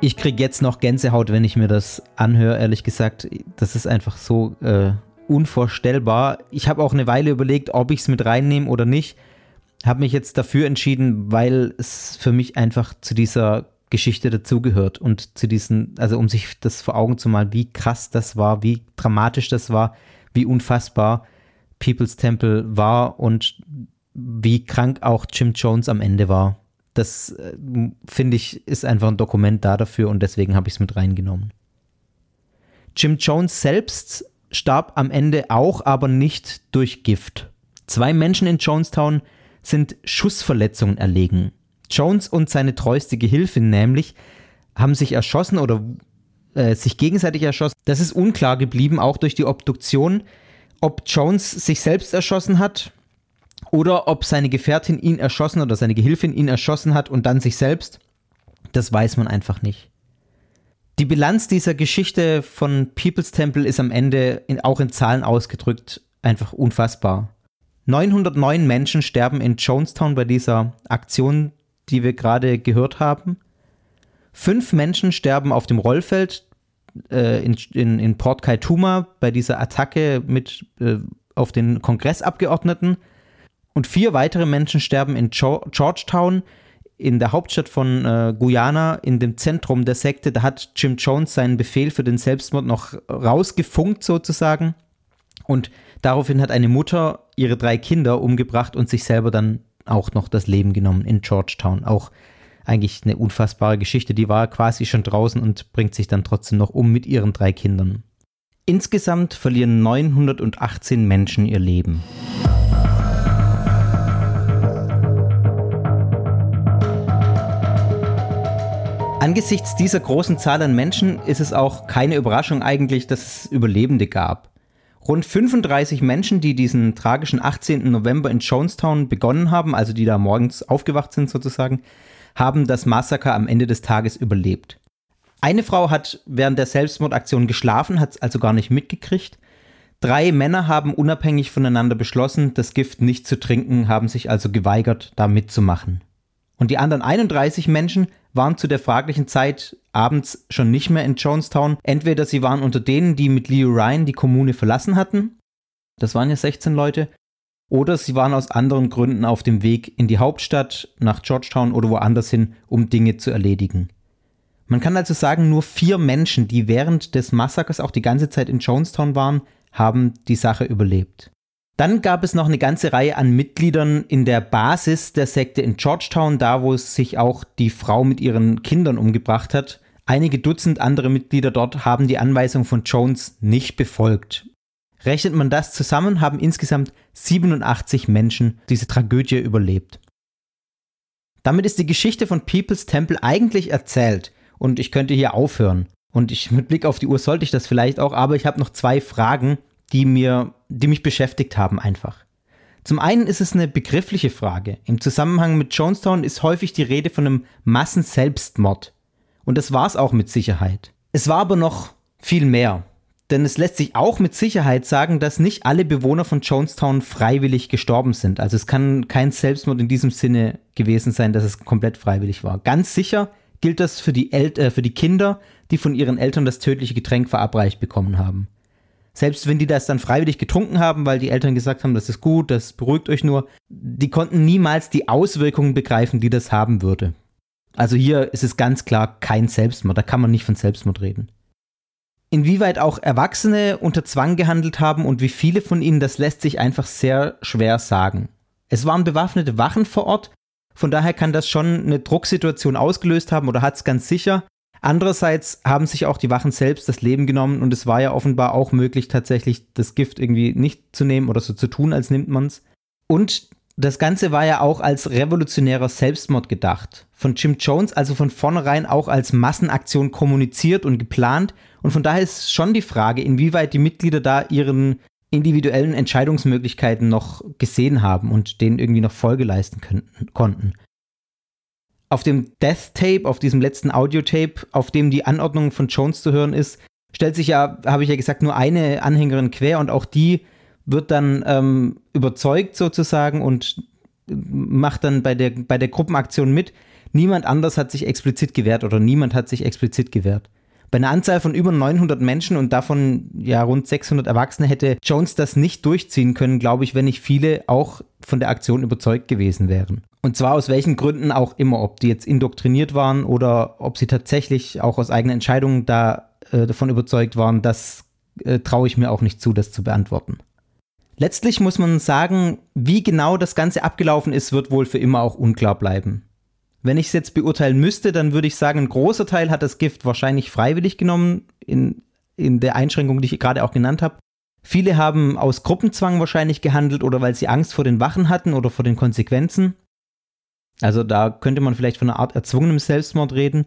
Ich kriege jetzt noch Gänsehaut, wenn ich mir das anhöre, ehrlich gesagt. Das ist einfach so äh, unvorstellbar. Ich habe auch eine Weile überlegt, ob ich es mit reinnehme oder nicht. Habe mich jetzt dafür entschieden, weil es für mich einfach zu dieser Geschichte dazugehört und zu diesen, also um sich das vor Augen zu malen, wie krass das war, wie dramatisch das war, wie unfassbar People's Temple war und wie krank auch Jim Jones am Ende war. Das äh, finde ich ist einfach ein Dokument da dafür und deswegen habe ich es mit reingenommen. Jim Jones selbst starb am Ende auch, aber nicht durch Gift. Zwei Menschen in Jonestown sind Schussverletzungen erlegen. Jones und seine treueste Gehilfin nämlich haben sich erschossen oder äh, sich gegenseitig erschossen. Das ist unklar geblieben, auch durch die Obduktion, ob Jones sich selbst erschossen hat oder ob seine Gefährtin ihn erschossen oder seine Gehilfin ihn erschossen hat und dann sich selbst. Das weiß man einfach nicht. Die Bilanz dieser Geschichte von People's Temple ist am Ende in, auch in Zahlen ausgedrückt einfach unfassbar. 909 Menschen sterben in Jonestown bei dieser Aktion die wir gerade gehört haben. Fünf Menschen sterben auf dem Rollfeld äh, in, in, in Port Kaituma bei dieser Attacke mit äh, auf den Kongressabgeordneten. Und vier weitere Menschen sterben in Georgetown, in der Hauptstadt von äh, Guyana, in dem Zentrum der Sekte. Da hat Jim Jones seinen Befehl für den Selbstmord noch rausgefunkt sozusagen. Und daraufhin hat eine Mutter ihre drei Kinder umgebracht und sich selber dann auch noch das Leben genommen in Georgetown. Auch eigentlich eine unfassbare Geschichte. Die war quasi schon draußen und bringt sich dann trotzdem noch um mit ihren drei Kindern. Insgesamt verlieren 918 Menschen ihr Leben. Angesichts dieser großen Zahl an Menschen ist es auch keine Überraschung eigentlich, dass es Überlebende gab. Rund 35 Menschen, die diesen tragischen 18. November in Jonestown begonnen haben, also die da morgens aufgewacht sind sozusagen, haben das Massaker am Ende des Tages überlebt. Eine Frau hat während der Selbstmordaktion geschlafen, hat es also gar nicht mitgekriegt. Drei Männer haben unabhängig voneinander beschlossen, das Gift nicht zu trinken, haben sich also geweigert, da mitzumachen. Und die anderen 31 Menschen waren zu der fraglichen Zeit abends schon nicht mehr in Jonestown. Entweder sie waren unter denen, die mit Leo Ryan die Kommune verlassen hatten, das waren ja 16 Leute, oder sie waren aus anderen Gründen auf dem Weg in die Hauptstadt, nach Georgetown oder woanders hin, um Dinge zu erledigen. Man kann also sagen, nur vier Menschen, die während des Massakers auch die ganze Zeit in Jonestown waren, haben die Sache überlebt. Dann gab es noch eine ganze Reihe an Mitgliedern in der Basis der Sekte in Georgetown, da wo sich auch die Frau mit ihren Kindern umgebracht hat. Einige Dutzend andere Mitglieder dort haben die Anweisung von Jones nicht befolgt. Rechnet man das zusammen, haben insgesamt 87 Menschen diese Tragödie überlebt. Damit ist die Geschichte von People's Temple eigentlich erzählt und ich könnte hier aufhören. Und ich, mit Blick auf die Uhr sollte ich das vielleicht auch, aber ich habe noch zwei Fragen, die mir, die mich beschäftigt haben einfach. Zum einen ist es eine begriffliche Frage. Im Zusammenhang mit Jonestown ist häufig die Rede von einem Massenselbstmord. Und das war es auch mit Sicherheit. Es war aber noch viel mehr. Denn es lässt sich auch mit Sicherheit sagen, dass nicht alle Bewohner von Jonestown freiwillig gestorben sind. Also es kann kein Selbstmord in diesem Sinne gewesen sein, dass es komplett freiwillig war. Ganz sicher gilt das für die, El äh, für die Kinder, die von ihren Eltern das tödliche Getränk verabreicht bekommen haben. Selbst wenn die das dann freiwillig getrunken haben, weil die Eltern gesagt haben, das ist gut, das beruhigt euch nur, die konnten niemals die Auswirkungen begreifen, die das haben würde. Also hier ist es ganz klar kein Selbstmord, da kann man nicht von Selbstmord reden. Inwieweit auch Erwachsene unter Zwang gehandelt haben und wie viele von ihnen, das lässt sich einfach sehr schwer sagen. Es waren bewaffnete Wachen vor Ort, von daher kann das schon eine Drucksituation ausgelöst haben oder hat es ganz sicher. Andererseits haben sich auch die Wachen selbst das Leben genommen und es war ja offenbar auch möglich, tatsächlich das Gift irgendwie nicht zu nehmen oder so zu tun, als nimmt man es. Und das Ganze war ja auch als revolutionärer Selbstmord gedacht. Von Jim Jones also von vornherein auch als Massenaktion kommuniziert und geplant. Und von daher ist schon die Frage, inwieweit die Mitglieder da ihren individuellen Entscheidungsmöglichkeiten noch gesehen haben und denen irgendwie noch Folge leisten könnten, konnten. Auf dem Death Tape, auf diesem letzten Audiotape, auf dem die Anordnung von Jones zu hören ist, stellt sich ja, habe ich ja gesagt, nur eine Anhängerin quer und auch die wird dann ähm, überzeugt sozusagen und macht dann bei der, bei der Gruppenaktion mit. Niemand anders hat sich explizit gewehrt oder niemand hat sich explizit gewehrt. Bei einer Anzahl von über 900 Menschen und davon ja rund 600 Erwachsene hätte Jones das nicht durchziehen können, glaube ich, wenn nicht viele auch von der Aktion überzeugt gewesen wären. Und zwar aus welchen Gründen auch immer, ob die jetzt indoktriniert waren oder ob sie tatsächlich auch aus eigenen Entscheidungen da äh, davon überzeugt waren, das äh, traue ich mir auch nicht zu, das zu beantworten. Letztlich muss man sagen, wie genau das Ganze abgelaufen ist, wird wohl für immer auch unklar bleiben. Wenn ich es jetzt beurteilen müsste, dann würde ich sagen, ein großer Teil hat das Gift wahrscheinlich freiwillig genommen, in, in der Einschränkung, die ich gerade auch genannt habe. Viele haben aus Gruppenzwang wahrscheinlich gehandelt oder weil sie Angst vor den Wachen hatten oder vor den Konsequenzen. Also da könnte man vielleicht von einer Art erzwungenem Selbstmord reden.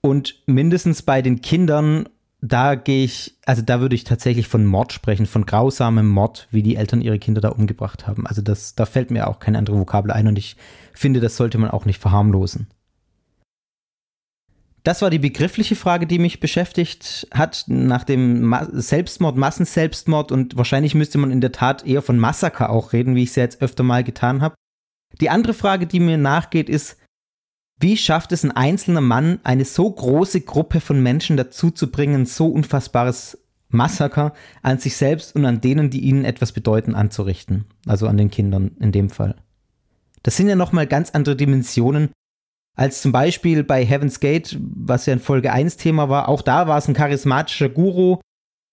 Und mindestens bei den Kindern, da gehe ich, also da würde ich tatsächlich von Mord sprechen, von grausamem Mord, wie die Eltern ihre Kinder da umgebracht haben. Also das, da fällt mir auch keine andere Vokabel ein und ich finde, das sollte man auch nicht verharmlosen. Das war die begriffliche Frage, die mich beschäftigt hat nach dem Selbstmord, Massenselbstmord und wahrscheinlich müsste man in der Tat eher von Massaker auch reden, wie ich es ja jetzt öfter mal getan habe. Die andere Frage, die mir nachgeht, ist, wie schafft es ein einzelner Mann, eine so große Gruppe von Menschen dazu zu bringen, so unfassbares Massaker an sich selbst und an denen, die ihnen etwas bedeuten, anzurichten. Also an den Kindern in dem Fall. Das sind ja nochmal ganz andere Dimensionen, als zum Beispiel bei Heaven's Gate, was ja in Folge 1 Thema war. Auch da war es ein charismatischer Guru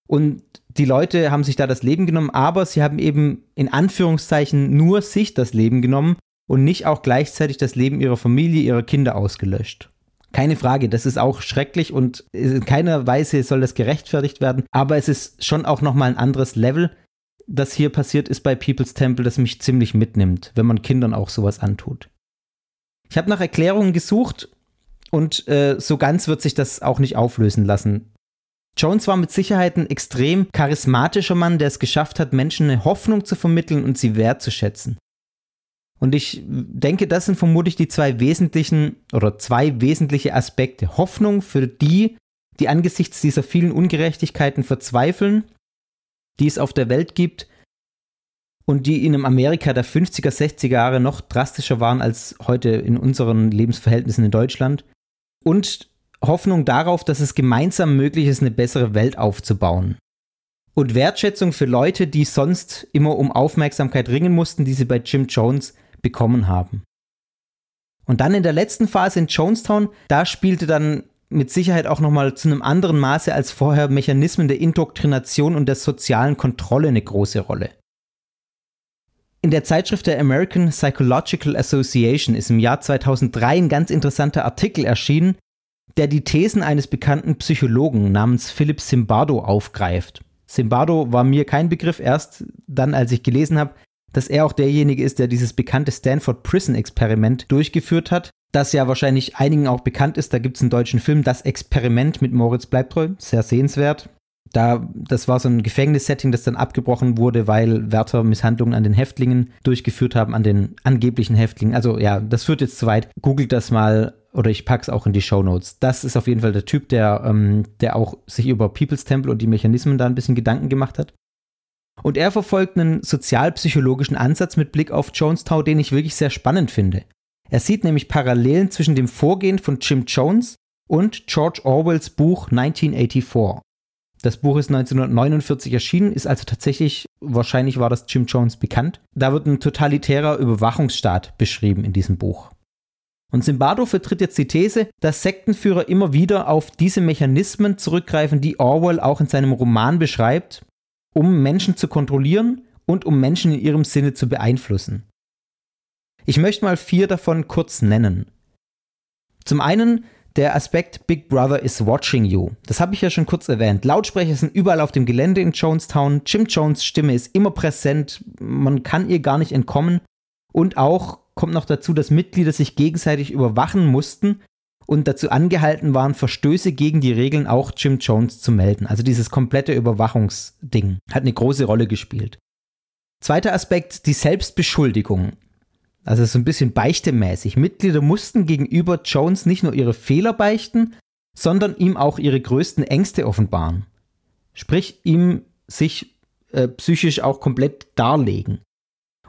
und die Leute haben sich da das Leben genommen, aber sie haben eben in Anführungszeichen nur sich das Leben genommen und nicht auch gleichzeitig das Leben ihrer Familie, ihrer Kinder ausgelöscht. Keine Frage, das ist auch schrecklich und in keiner Weise soll das gerechtfertigt werden, aber es ist schon auch nochmal ein anderes Level, das hier passiert ist bei People's Temple, das mich ziemlich mitnimmt, wenn man Kindern auch sowas antut. Ich habe nach Erklärungen gesucht und äh, so ganz wird sich das auch nicht auflösen lassen. Jones war mit Sicherheit ein extrem charismatischer Mann, der es geschafft hat, Menschen eine Hoffnung zu vermitteln und sie wertzuschätzen. Und ich denke, das sind vermutlich die zwei wesentlichen oder zwei wesentliche Aspekte. Hoffnung für die, die angesichts dieser vielen Ungerechtigkeiten verzweifeln, die es auf der Welt gibt und die in Amerika der 50er, 60er Jahre noch drastischer waren als heute in unseren Lebensverhältnissen in Deutschland. Und Hoffnung darauf, dass es gemeinsam möglich ist, eine bessere Welt aufzubauen. Und Wertschätzung für Leute, die sonst immer um Aufmerksamkeit ringen mussten, die sie bei Jim Jones bekommen haben. Und dann in der letzten Phase in Jonestown, da spielte dann mit Sicherheit auch nochmal zu einem anderen Maße als vorher Mechanismen der Indoktrination und der sozialen Kontrolle eine große Rolle. In der Zeitschrift der American Psychological Association ist im Jahr 2003 ein ganz interessanter Artikel erschienen, der die Thesen eines bekannten Psychologen namens Philip Zimbardo aufgreift. Zimbardo war mir kein Begriff, erst dann, als ich gelesen habe, dass er auch derjenige ist, der dieses bekannte Stanford Prison Experiment durchgeführt hat, das ja wahrscheinlich einigen auch bekannt ist. Da gibt es einen deutschen Film, Das Experiment mit Moritz Bleibtreu, sehr sehenswert. Da, das war so ein Gefängnissetting, das dann abgebrochen wurde, weil Wärter Misshandlungen an den Häftlingen durchgeführt haben, an den angeblichen Häftlingen. Also ja, das führt jetzt zu weit. Googelt das mal oder ich pack's auch in die Show Notes. Das ist auf jeden Fall der Typ, der, ähm, der auch sich über People's Temple und die Mechanismen da ein bisschen Gedanken gemacht hat. Und er verfolgt einen sozialpsychologischen Ansatz mit Blick auf Jonestown, den ich wirklich sehr spannend finde. Er sieht nämlich Parallelen zwischen dem Vorgehen von Jim Jones und George Orwells Buch 1984. Das Buch ist 1949 erschienen, ist also tatsächlich, wahrscheinlich war das Jim Jones bekannt. Da wird ein totalitärer Überwachungsstaat beschrieben in diesem Buch. Und Zimbardo vertritt jetzt die These, dass Sektenführer immer wieder auf diese Mechanismen zurückgreifen, die Orwell auch in seinem Roman beschreibt, um Menschen zu kontrollieren und um Menschen in ihrem Sinne zu beeinflussen. Ich möchte mal vier davon kurz nennen. Zum einen der Aspekt Big Brother is watching you. Das habe ich ja schon kurz erwähnt. Lautsprecher sind überall auf dem Gelände in Jonestown. Jim Jones Stimme ist immer präsent. Man kann ihr gar nicht entkommen. Und auch kommt noch dazu, dass Mitglieder sich gegenseitig überwachen mussten und dazu angehalten waren, Verstöße gegen die Regeln auch Jim Jones zu melden. Also dieses komplette Überwachungsding hat eine große Rolle gespielt. Zweiter Aspekt, die Selbstbeschuldigung. Also so ein bisschen beichtemäßig. Mitglieder mussten gegenüber Jones nicht nur ihre Fehler beichten, sondern ihm auch ihre größten Ängste offenbaren. Sprich, ihm sich äh, psychisch auch komplett darlegen.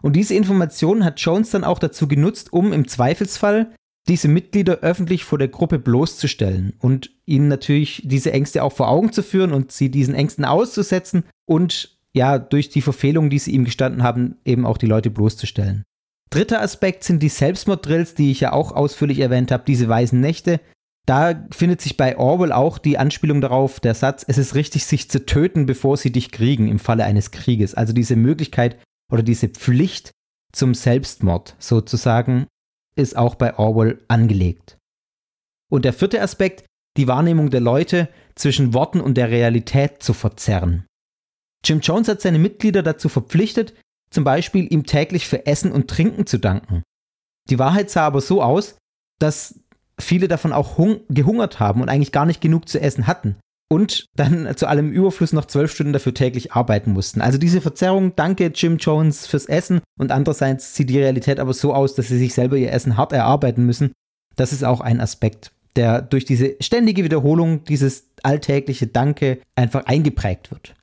Und diese Information hat Jones dann auch dazu genutzt, um im Zweifelsfall diese Mitglieder öffentlich vor der Gruppe bloßzustellen und ihnen natürlich diese Ängste auch vor Augen zu führen und sie diesen Ängsten auszusetzen und ja, durch die Verfehlungen, die sie ihm gestanden haben, eben auch die Leute bloßzustellen. Dritter Aspekt sind die Selbstmorddrills, die ich ja auch ausführlich erwähnt habe, diese weißen Nächte. Da findet sich bei Orwell auch die Anspielung darauf, der Satz, es ist richtig, sich zu töten, bevor sie dich kriegen im Falle eines Krieges. Also diese Möglichkeit oder diese Pflicht zum Selbstmord sozusagen ist auch bei Orwell angelegt. Und der vierte Aspekt, die Wahrnehmung der Leute zwischen Worten und der Realität zu verzerren. Jim Jones hat seine Mitglieder dazu verpflichtet, zum Beispiel ihm täglich für Essen und Trinken zu danken. Die Wahrheit sah aber so aus, dass viele davon auch gehungert haben und eigentlich gar nicht genug zu essen hatten und dann zu allem Überfluss noch zwölf Stunden dafür täglich arbeiten mussten. Also diese Verzerrung, danke Jim Jones fürs Essen und andererseits sieht die Realität aber so aus, dass sie sich selber ihr Essen hart erarbeiten müssen. Das ist auch ein Aspekt, der durch diese ständige Wiederholung, dieses alltägliche Danke einfach eingeprägt wird.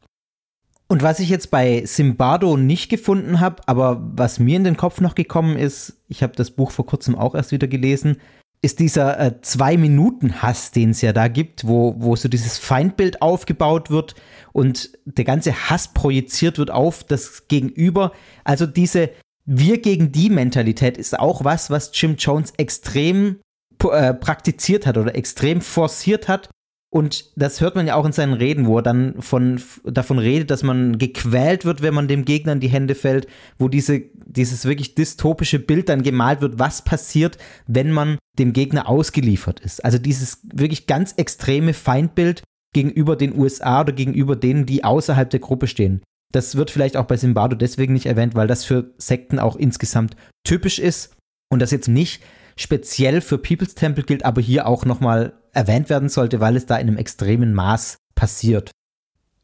Und was ich jetzt bei Simbardo nicht gefunden habe, aber was mir in den Kopf noch gekommen ist, ich habe das Buch vor kurzem auch erst wieder gelesen, ist dieser äh, Zwei-Minuten-Hass, den es ja da gibt, wo, wo so dieses Feindbild aufgebaut wird und der ganze Hass projiziert wird auf das Gegenüber. Also diese Wir gegen die Mentalität ist auch was, was Jim Jones extrem äh, praktiziert hat oder extrem forciert hat. Und das hört man ja auch in seinen Reden, wo er dann von, davon redet, dass man gequält wird, wenn man dem Gegner in die Hände fällt, wo diese, dieses wirklich dystopische Bild dann gemalt wird, was passiert, wenn man dem Gegner ausgeliefert ist. Also dieses wirklich ganz extreme Feindbild gegenüber den USA oder gegenüber denen, die außerhalb der Gruppe stehen. Das wird vielleicht auch bei Simbardo deswegen nicht erwähnt, weil das für Sekten auch insgesamt typisch ist und das jetzt nicht speziell für People's Temple gilt, aber hier auch nochmal erwähnt werden sollte, weil es da in einem extremen Maß passiert.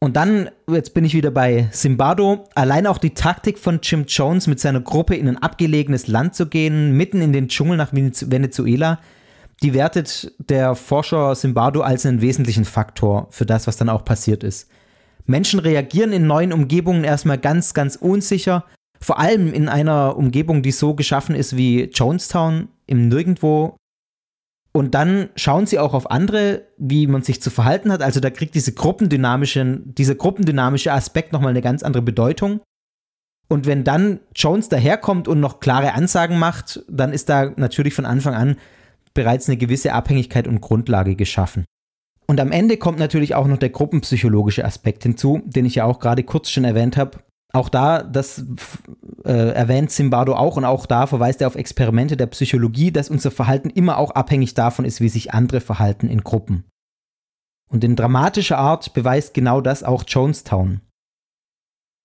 Und dann, jetzt bin ich wieder bei Simbardo, allein auch die Taktik von Jim Jones mit seiner Gruppe in ein abgelegenes Land zu gehen, mitten in den Dschungel nach Venezuela, die wertet der Forscher Simbardo als einen wesentlichen Faktor für das, was dann auch passiert ist. Menschen reagieren in neuen Umgebungen erstmal ganz, ganz unsicher, vor allem in einer Umgebung, die so geschaffen ist wie Jonestown im Nirgendwo und dann schauen sie auch auf andere, wie man sich zu verhalten hat. Also da kriegt diese gruppendynamische, dieser gruppendynamische Aspekt nochmal eine ganz andere Bedeutung. Und wenn dann Jones daherkommt und noch klare Ansagen macht, dann ist da natürlich von Anfang an bereits eine gewisse Abhängigkeit und Grundlage geschaffen. Und am Ende kommt natürlich auch noch der gruppenpsychologische Aspekt hinzu, den ich ja auch gerade kurz schon erwähnt habe. Auch da, das äh, erwähnt Zimbardo auch und auch da verweist er auf Experimente der Psychologie, dass unser Verhalten immer auch abhängig davon ist, wie sich andere verhalten in Gruppen. Und in dramatischer Art beweist genau das auch Jonestown.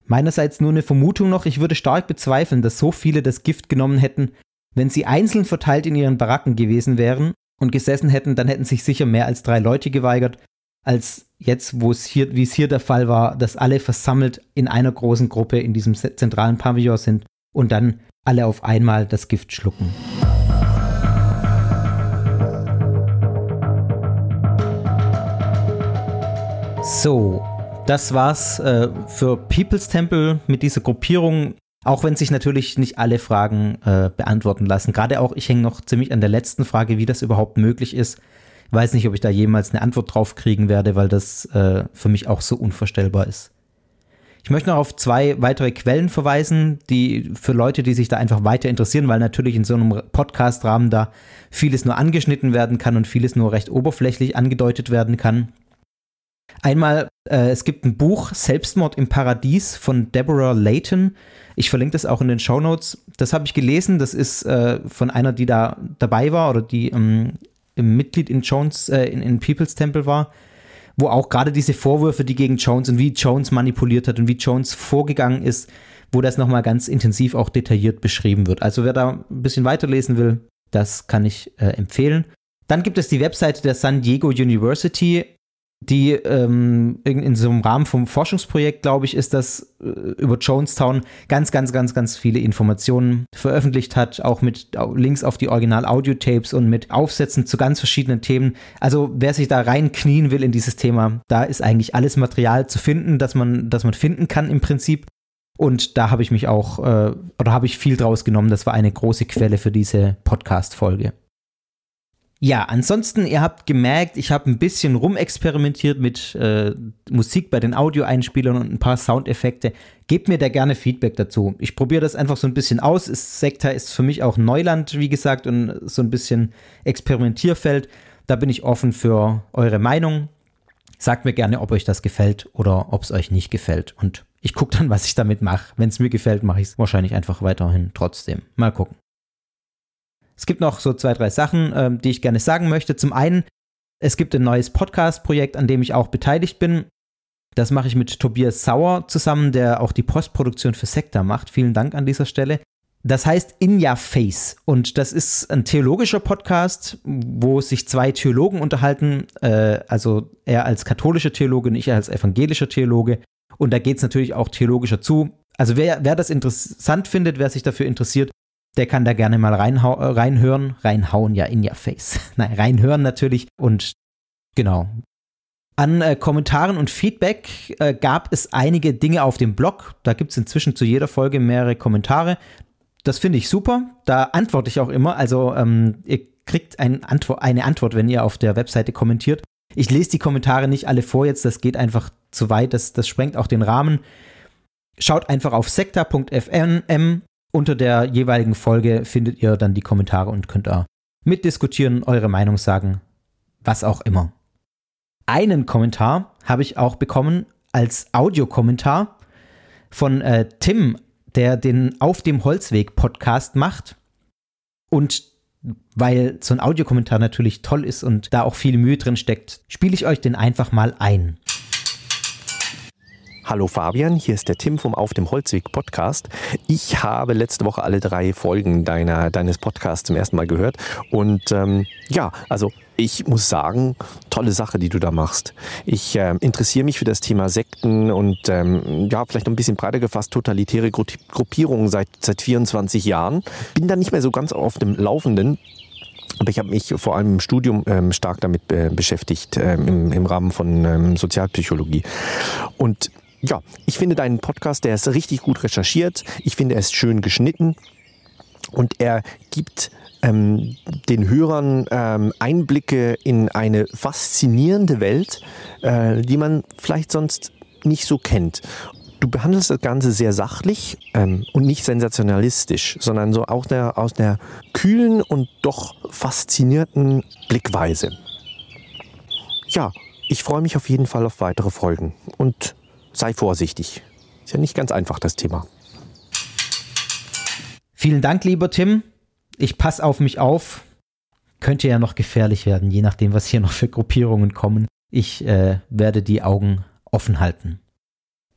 Meinerseits nur eine Vermutung noch, ich würde stark bezweifeln, dass so viele das Gift genommen hätten, wenn sie einzeln verteilt in ihren Baracken gewesen wären und gesessen hätten, dann hätten sich sicher mehr als drei Leute geweigert, als jetzt, wo es hier, wie es hier der Fall war, dass alle versammelt in einer großen Gruppe in diesem zentralen Pavillon sind und dann alle auf einmal das Gift schlucken. So, das war's äh, für People's Temple mit dieser Gruppierung. Auch wenn sich natürlich nicht alle Fragen äh, beantworten lassen. Gerade auch, ich hänge noch ziemlich an der letzten Frage, wie das überhaupt möglich ist, weiß nicht, ob ich da jemals eine Antwort drauf kriegen werde, weil das äh, für mich auch so unvorstellbar ist. Ich möchte noch auf zwei weitere Quellen verweisen, die für Leute, die sich da einfach weiter interessieren, weil natürlich in so einem Podcast-Rahmen da vieles nur angeschnitten werden kann und vieles nur recht oberflächlich angedeutet werden kann. Einmal, äh, es gibt ein Buch Selbstmord im Paradies von Deborah Layton. Ich verlinke das auch in den Show Notes. Das habe ich gelesen. Das ist äh, von einer, die da dabei war oder die ähm, Mitglied in Jones, äh, in, in People's Temple war, wo auch gerade diese Vorwürfe, die gegen Jones und wie Jones manipuliert hat und wie Jones vorgegangen ist, wo das nochmal ganz intensiv auch detailliert beschrieben wird. Also wer da ein bisschen weiterlesen will, das kann ich äh, empfehlen. Dann gibt es die Webseite der San Diego University die ähm, in so einem Rahmen vom Forschungsprojekt, glaube ich, ist das äh, über Jonestown ganz, ganz, ganz, ganz viele Informationen veröffentlicht hat, auch mit Links auf die Original-Audio-Tapes und mit Aufsätzen zu ganz verschiedenen Themen. Also wer sich da reinknien will in dieses Thema, da ist eigentlich alles Material zu finden, das man, das man finden kann im Prinzip. Und da habe ich mich auch, äh, oder habe ich viel draus genommen. Das war eine große Quelle für diese Podcast-Folge. Ja, ansonsten, ihr habt gemerkt, ich habe ein bisschen rumexperimentiert mit äh, Musik bei den Audioeinspielern und ein paar Soundeffekte. Gebt mir da gerne Feedback dazu. Ich probiere das einfach so ein bisschen aus. Sekta ist für mich auch Neuland, wie gesagt, und so ein bisschen Experimentierfeld. Da bin ich offen für eure Meinung. Sagt mir gerne, ob euch das gefällt oder ob es euch nicht gefällt. Und ich gucke dann, was ich damit mache. Wenn es mir gefällt, mache ich es wahrscheinlich einfach weiterhin trotzdem. Mal gucken. Es gibt noch so zwei, drei Sachen, ähm, die ich gerne sagen möchte. Zum einen, es gibt ein neues Podcast-Projekt, an dem ich auch beteiligt bin. Das mache ich mit Tobias Sauer zusammen, der auch die Postproduktion für Sekta macht. Vielen Dank an dieser Stelle. Das heißt In Your Face und das ist ein theologischer Podcast, wo sich zwei Theologen unterhalten, äh, also er als katholischer Theologe und ich als evangelischer Theologe. Und da geht es natürlich auch theologischer zu. Also wer, wer das interessant findet, wer sich dafür interessiert, der kann da gerne mal reinhau äh, reinhören. Reinhauen, ja, in your face. Nein, reinhören natürlich. Und genau. An äh, Kommentaren und Feedback äh, gab es einige Dinge auf dem Blog. Da gibt es inzwischen zu jeder Folge mehrere Kommentare. Das finde ich super. Da antworte ich auch immer. Also ähm, ihr kriegt ein Antwo eine Antwort, wenn ihr auf der Webseite kommentiert. Ich lese die Kommentare nicht alle vor jetzt, das geht einfach zu weit, das, das sprengt auch den Rahmen. Schaut einfach auf sekta.fm. Unter der jeweiligen Folge findet ihr dann die Kommentare und könnt da mitdiskutieren, eure Meinung sagen, was auch immer. Einen Kommentar habe ich auch bekommen als Audiokommentar von äh, Tim, der den Auf dem Holzweg Podcast macht. Und weil so ein Audiokommentar natürlich toll ist und da auch viel Mühe drin steckt, spiele ich euch den einfach mal ein. Hallo Fabian, hier ist der Tim vom Auf dem Holzweg Podcast. Ich habe letzte Woche alle drei Folgen deiner, deines Podcasts zum ersten Mal gehört. Und ähm, ja, also ich muss sagen, tolle Sache, die du da machst. Ich äh, interessiere mich für das Thema Sekten und ähm, ja, vielleicht noch ein bisschen breiter gefasst, totalitäre Gruppierungen seit, seit 24 Jahren. Bin da nicht mehr so ganz auf dem Laufenden. Aber ich habe mich vor allem im Studium ähm, stark damit äh, beschäftigt, ähm, im, im Rahmen von ähm, Sozialpsychologie. Und ja, ich finde deinen Podcast, der ist richtig gut recherchiert. Ich finde, er ist schön geschnitten und er gibt ähm, den Hörern ähm, Einblicke in eine faszinierende Welt, äh, die man vielleicht sonst nicht so kennt. Du behandelst das Ganze sehr sachlich ähm, und nicht sensationalistisch, sondern so auch der, aus der kühlen und doch faszinierten Blickweise. Ja, ich freue mich auf jeden Fall auf weitere Folgen und sei vorsichtig. Ist ja nicht ganz einfach das Thema. Vielen Dank, lieber Tim. Ich passe auf mich auf. Könnte ja noch gefährlich werden, je nachdem, was hier noch für Gruppierungen kommen. Ich äh, werde die Augen offen halten.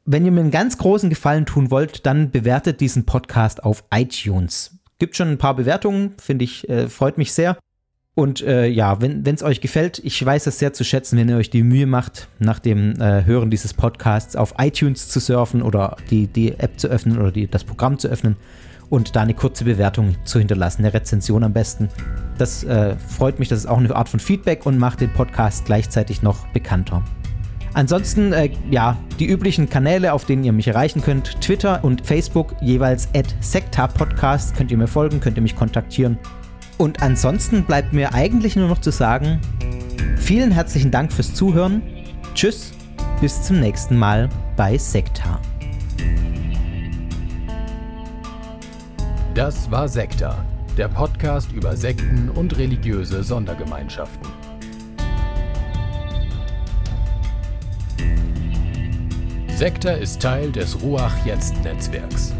Wenn ihr mir einen ganz großen Gefallen tun wollt, dann bewertet diesen Podcast auf iTunes. Gibt schon ein paar Bewertungen, finde ich, äh, freut mich sehr. Und äh, ja, wenn es euch gefällt, ich weiß es sehr zu schätzen, wenn ihr euch die Mühe macht, nach dem äh, Hören dieses Podcasts auf iTunes zu surfen oder die, die App zu öffnen oder die, das Programm zu öffnen und da eine kurze Bewertung zu hinterlassen, eine Rezension am besten. Das äh, freut mich, das ist auch eine Art von Feedback und macht den Podcast gleichzeitig noch bekannter. Ansonsten, äh, ja, die üblichen Kanäle, auf denen ihr mich erreichen könnt, Twitter und Facebook, jeweils at Podcast, könnt ihr mir folgen, könnt ihr mich kontaktieren. Und ansonsten bleibt mir eigentlich nur noch zu sagen, vielen herzlichen Dank fürs Zuhören. Tschüss, bis zum nächsten Mal bei Sekta. Das war Sekta, der Podcast über Sekten und religiöse Sondergemeinschaften. Sekta ist Teil des Ruach Jetzt Netzwerks.